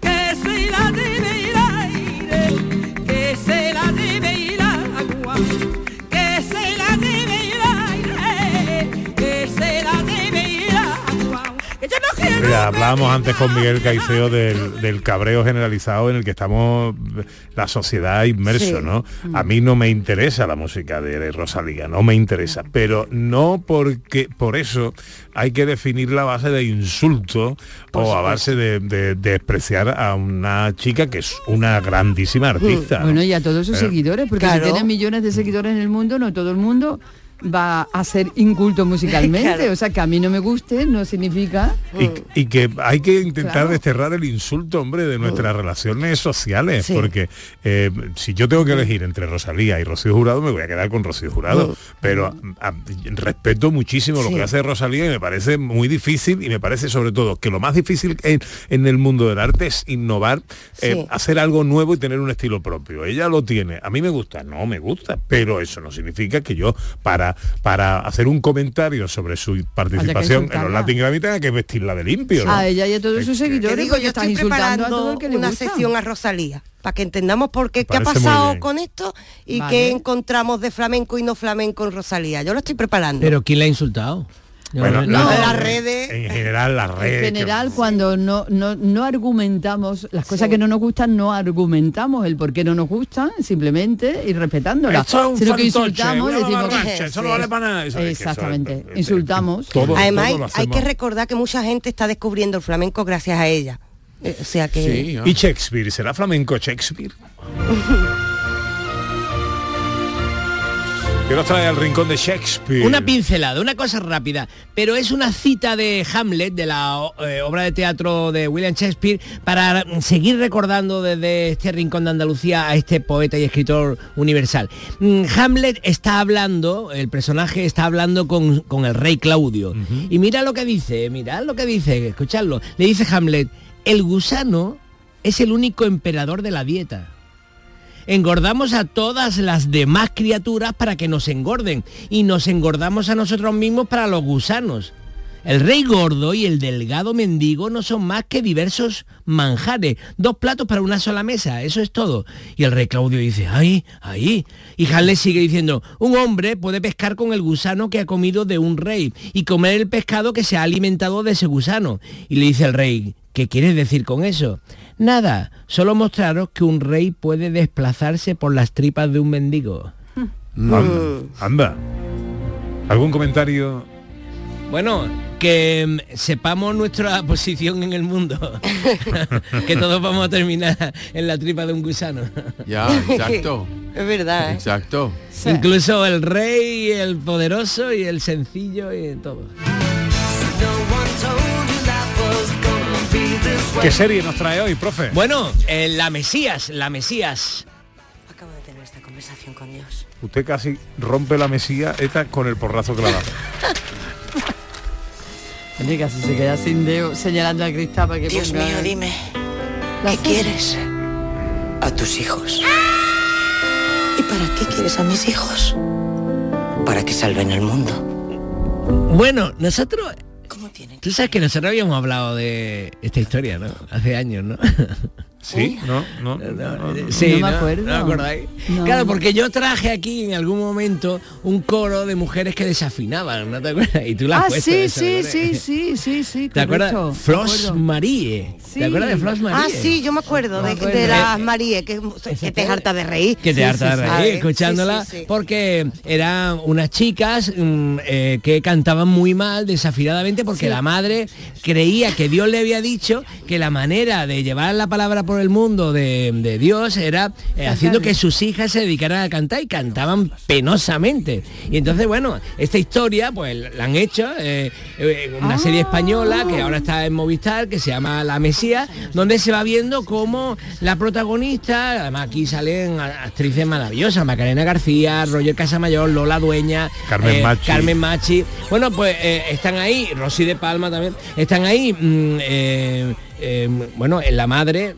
Que se la debe ir aire, que se la debe ir agua, Mira, hablábamos antes con Miguel Caicedo del, del cabreo generalizado en el que estamos la sociedad inmerso, Sí. ¿no? A mí no me interesa la música de Rosalía, no me interesa, pero no porque por eso hay que definir la base de insulto o a base de, de- de despreciar a una chica que es una grandísima artista. ¿no? Bueno, y a todos sus Eh, seguidores, porque Claro. si tienen millones de seguidores en el mundo, no todo el mundo va a ser inculto musicalmente. Claro. O sea, que a mí no me guste no significa... Y, y que hay que intentar Claro. desterrar el insulto, hombre, de nuestras relaciones sociales, Sí. porque eh, si yo tengo que elegir entre Rosalía y Rocío Jurado, me voy a quedar con Rocío Jurado. Pero a- a- respeto muchísimo lo que hace Rosalía y me parece muy difícil y me parece sobre todo que lo más difícil en, en el mundo del arte es innovar, eh, hacer algo nuevo y tener un estilo propio. Ella lo tiene. A mí me gusta, no me gusta, pero eso no significa que yo para, para hacer un comentario sobre su participación en los. Latin Grammy tenga que vestirla de limpio. ¿no? A ella y a todos sus seguidores, digo, yo estoy insultando a todo preparando el que le una gusta. sesión a Rosalía para que entendamos por qué, qué ha pasado con esto y Vale. qué encontramos de flamenco y no flamenco en Rosalía. Yo lo estoy preparando. Pero ¿quién la ha insultado? Bueno, no- la- las redes. En general las redes. En general, cuando no, no, no argumentamos las cosas que no nos gustan, no argumentamos el por qué no nos gustan, simplemente y respetándolas. Esto es un Sino que insultamos, decimos eso no vale para nada. Eso es que eso es- Exactamente, insultamos. todo- Además, todo hay, que recordar que mucha gente está descubriendo el flamenco gracias a ella. Eh, O sea que... ¿Y Shakespeare? ¿Será flamenco Shakespeare? ¿Qué nos trae al rincón de Shakespeare? Una pincelada, una cosa rápida, pero es una cita de Hamlet, de la eh, obra de teatro de William Shakespeare, para seguir recordando desde este rincón de Andalucía a este poeta y escritor universal. Mm, Hamlet está hablando, el personaje está hablando con, con el rey Claudio. Y mira lo que dice, mira lo que dice, escuchadlo. Le dice Hamlet, el gusano es el único emperador de la dieta engordamos a todas las demás criaturas para que nos engorden y nos engordamos a nosotros mismos para los gusanos. El rey gordo y el delgado mendigo no son más que diversos manjares, dos platos para una sola mesa, eso es todo. Y el rey Claudio dice, ay, ahí. Y Hamlet sigue diciendo, un hombre puede pescar con el gusano que ha comido de un rey y comer el pescado que se ha alimentado de ese gusano. Y le dice el rey, ¿qué quieres decir con eso? Nada, solo mostraros que un rey puede desplazarse por las tripas de un mendigo. Anda, anda. ¿Algún comentario? Bueno, que mm, sepamos nuestra posición en el mundo. que todos vamos a terminar en la tripa de un gusano. Ya, exacto. es verdad. ¿eh? Exacto. Incluso el rey, el poderoso y el sencillo y todo. ¿Qué serie nos trae hoy, profe? Bueno, eh, la Mesías, la Mesías. Acabo de tener esta conversación con Dios. Usted casi rompe la mesía esta con el porrazo que le ha dado. Oye, casi se queda sin dedo señalando al cristal para que Dios ponga- mío, dime, ¿qué quieres? A tus hijos. ¿Y para qué quieres a mis hijos? Para que salven el mundo. Bueno, nosotros... Tú sabes que nosotros habíamos hablado de esta historia, ¿no? Hace años, ¿no? Sí, no, no. no, Sí, No me acuerdo. ¿No acordáis? No. Claro, porque yo traje aquí en algún momento un coro de mujeres que desafinaban, ¿no te acuerdas? Y tú las Ah, has puesto sí, esa, sí, sí, sí, sí, sí. ¿Te acuerdas? Flos. Marie. Sí. ¿Te acuerdas de Flos Marie? Ah, sí, yo me acuerdo, de, acuerdo. de las Eh, Maríes, que, que te harta de reír. que te harta de reír escuchándola Sí, sí, sí. porque eran unas chicas mm, eh, que cantaban muy mal desafinadamente porque Sí. la madre creía que Dios le había dicho que la manera de llevar la palabra por el mundo de, de Dios era eh, haciendo que sus hijas se dedicaran a cantar y cantaban penosamente. Y entonces bueno esta historia pues la han hecho eh, eh, una serie española que ahora está en Movistar que se llama La Mesía donde se va viendo cómo la protagonista además aquí salen actrices maravillosas Macarena García Roger Casamayor Lola Dueña Carmen Machi. Carmen Machi. Bueno pues eh, están ahí Rosy de Palma también están ahí mm, eh, bueno, la madre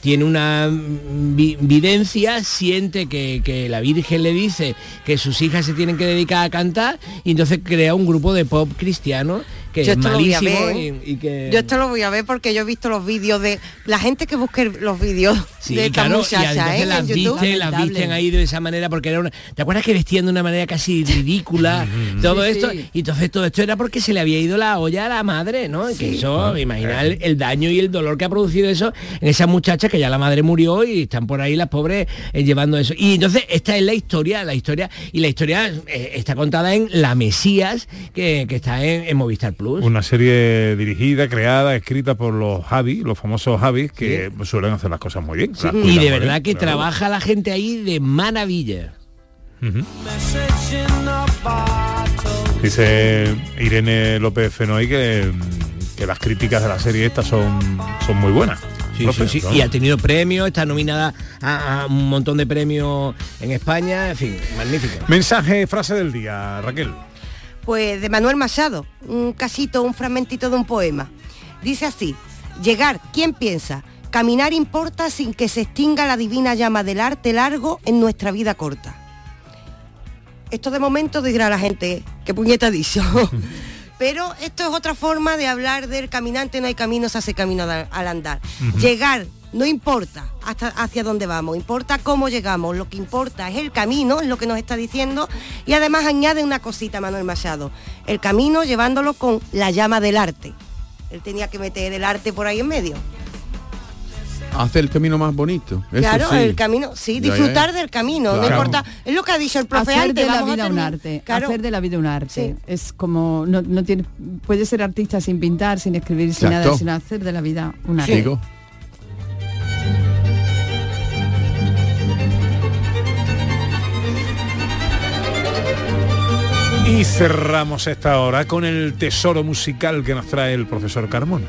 tiene una vi- videncia, siente que, que la Virgen le dice que sus hijas se tienen que dedicar a cantar y entonces crea un grupo de pop cristiano que Yo es esto lo voy a malísimo ver, y, y que... Yo esto lo voy a ver porque yo he visto los vídeos de la gente que busque los vídeos Sí, de esta claro, y muchacha entonces ¿eh? las en YouTube. visten, las visten ahí de esa manera porque era una. ¿Te acuerdas que vestían de una manera casi ridícula todo Sí, esto? sí. Y entonces todo esto era porque se le había ido la olla a la madre, ¿no? Que eso, imagina el, el daño y el dolor que ha producido eso en esas muchachas que ya la madre murió y están por ahí las pobres eh, llevando eso. Y entonces esta es la historia, la historia, y la historia eh, está contada en La Mesías, que, que está en, en Movistar Plus. Una serie dirigida, creada, escrita por los Javi, los famosos Javis, que suelen hacer las cosas muy bien. y de verdad bien, que claro. trabaja la gente ahí de maravilla. Dice Irene López Fenoy que, que las críticas de la serie esta son, son muy buenas. Sí, Profe, sí, sí. ¿no? Y ha tenido premios, está nominada a, a un montón de premios en España, en fin, magnífico. Mensaje, frase del día, Raquel. Pues de Manuel Machado, un casito, un fragmentito de un poema. Dice así, llegar, ¿quién piensa? Caminar importa sin que se extinga la divina llama del arte largo en nuestra vida corta. Esto de momento dirá la gente, ¿qué puñeta dicho? Pero esto es otra forma de hablar del caminante, no hay camino, se hace camino al andar. Llegar no importa hasta hacia dónde vamos, importa cómo llegamos, lo que importa es el camino, es lo que nos está diciendo, y además añade una cosita Manuel Machado, el camino llevándolo con la llama del arte. Él tenía que meter el arte por ahí en medio. Hace el camino más bonito. Eso claro, sí. el camino, sí, ya, disfrutar ya. del camino, no importa, es lo que ha dicho el profe hacer antes, de la vida un arte Claro. hacer de la vida un arte es como no, no tiene puede ser artista sin pintar sin escribir sin nada sino hacer de la vida un arte Y cerramos esta hora con el tesoro musical que nos trae el profesor Carmona.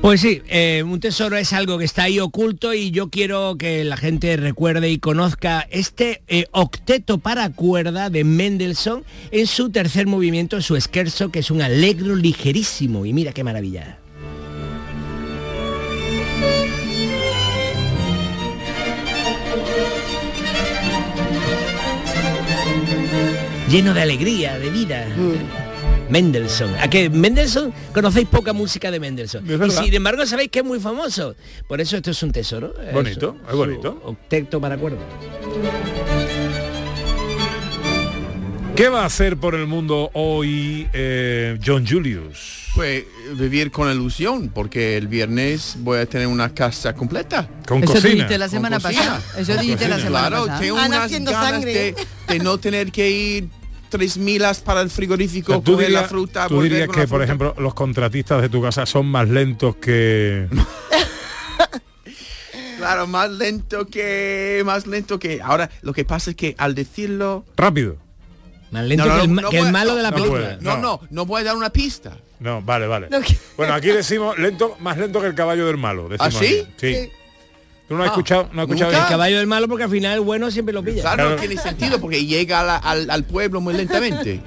Pues sí, eh, un tesoro es algo que está ahí oculto y yo quiero que la gente recuerde y conozca este eh, octeto para cuerda de Mendelssohn en su tercer movimiento, su scherzo, que es un alegro ligerísimo. Y mira qué maravilla. Lleno de alegría, de vida. Mendelssohn. A que Mendelssohn conocéis poca música de Mendelssohn. Y sin embargo sabéis que es muy famoso. Por eso esto es un tesoro. Bonito, es bonito. Octeto para cuerdas. ¿Qué va a hacer por el mundo hoy eh, John Julius? Pues vivir con ilusión, porque el viernes voy a tener una casa completa. Con Eso cocina. dijiste la semana pasada. Eso dijiste la semana Claro, pasada. tengo Ana unas ganas de no tener que ir tres milas para el frigorífico, O sea, coger la fruta, tú dirías con que, por ejemplo, los contratistas de tu casa son más lentos que... Claro, más lento que... Más lento que... Ahora, lo que pasa es que al decirlo... Rápido. Más lento que, el, ma- que el puede- malo no, de la no película. puede, No, no, no voy a dar una pista. No, vale, vale. No, Bueno, aquí decimos lento, más lento que el caballo del malo. decimos ¿Ah, sí? aquí. Sí. ¿Tú no has Ah, escuchado? ¿No has escuchado. El caballo del malo porque al final el bueno siempre lo pilla. Claro, Claro. no tiene sentido porque llega la- al, al pueblo muy lentamente.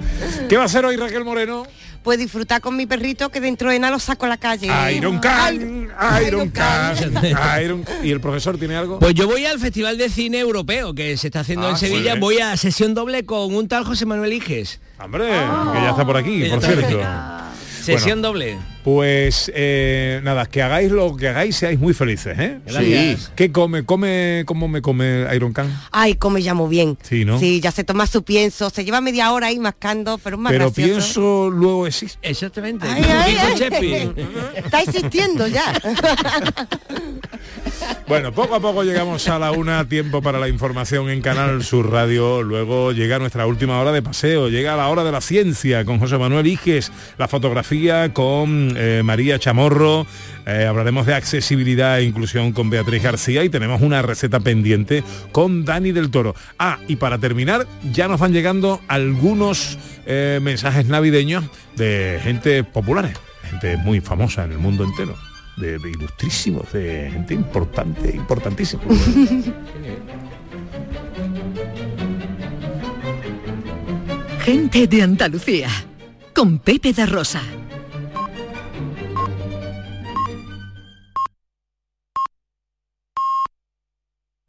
¿Qué va a hacer hoy Raquel Moreno? Pues disfrutar con mi perrito que dentro de nada lo saco a la calle. Iron Can, Iron Can, ¿Y el profesor tiene algo? Pues yo voy al Festival de Cine Europeo que se está haciendo Ah, en Sevilla. Voy a sesión doble con un tal José Manuel Iges. Hombre, que ya está por aquí, por está por cierto. Sesión doble. Pues eh, nada, que hagáis lo que hagáis, seáis muy felices, ¿eh? Gracias. ¿Qué come? ¿Come? ¿Cómo me come Iron Can? Ay, come ya muy bien. Sí, ¿no? Sí, ya se toma su pienso. Se lleva media hora ahí mascando, pero es más Pero gracioso. pienso luego existe. Exactamente. Ay, ay, ay. Está insistiendo ya. Bueno, poco a poco llegamos a la una, tiempo para la información en Canal Sur Radio. Luego llega nuestra última hora de paseo, llega la hora de la ciencia con José Manuel Iges, la fotografía con eh, María Chamorro. eh, hablaremos de accesibilidad e inclusión con Beatriz García y tenemos una receta pendiente con Dani del Toro. Ah, y para terminar, ya nos van llegando algunos eh, mensajes navideños de gente populares, gente muy famosa en el mundo entero de, de ilustrísimos, de gente importante, importantísima. Gente de Andalucía. Con Pepe da Rosa.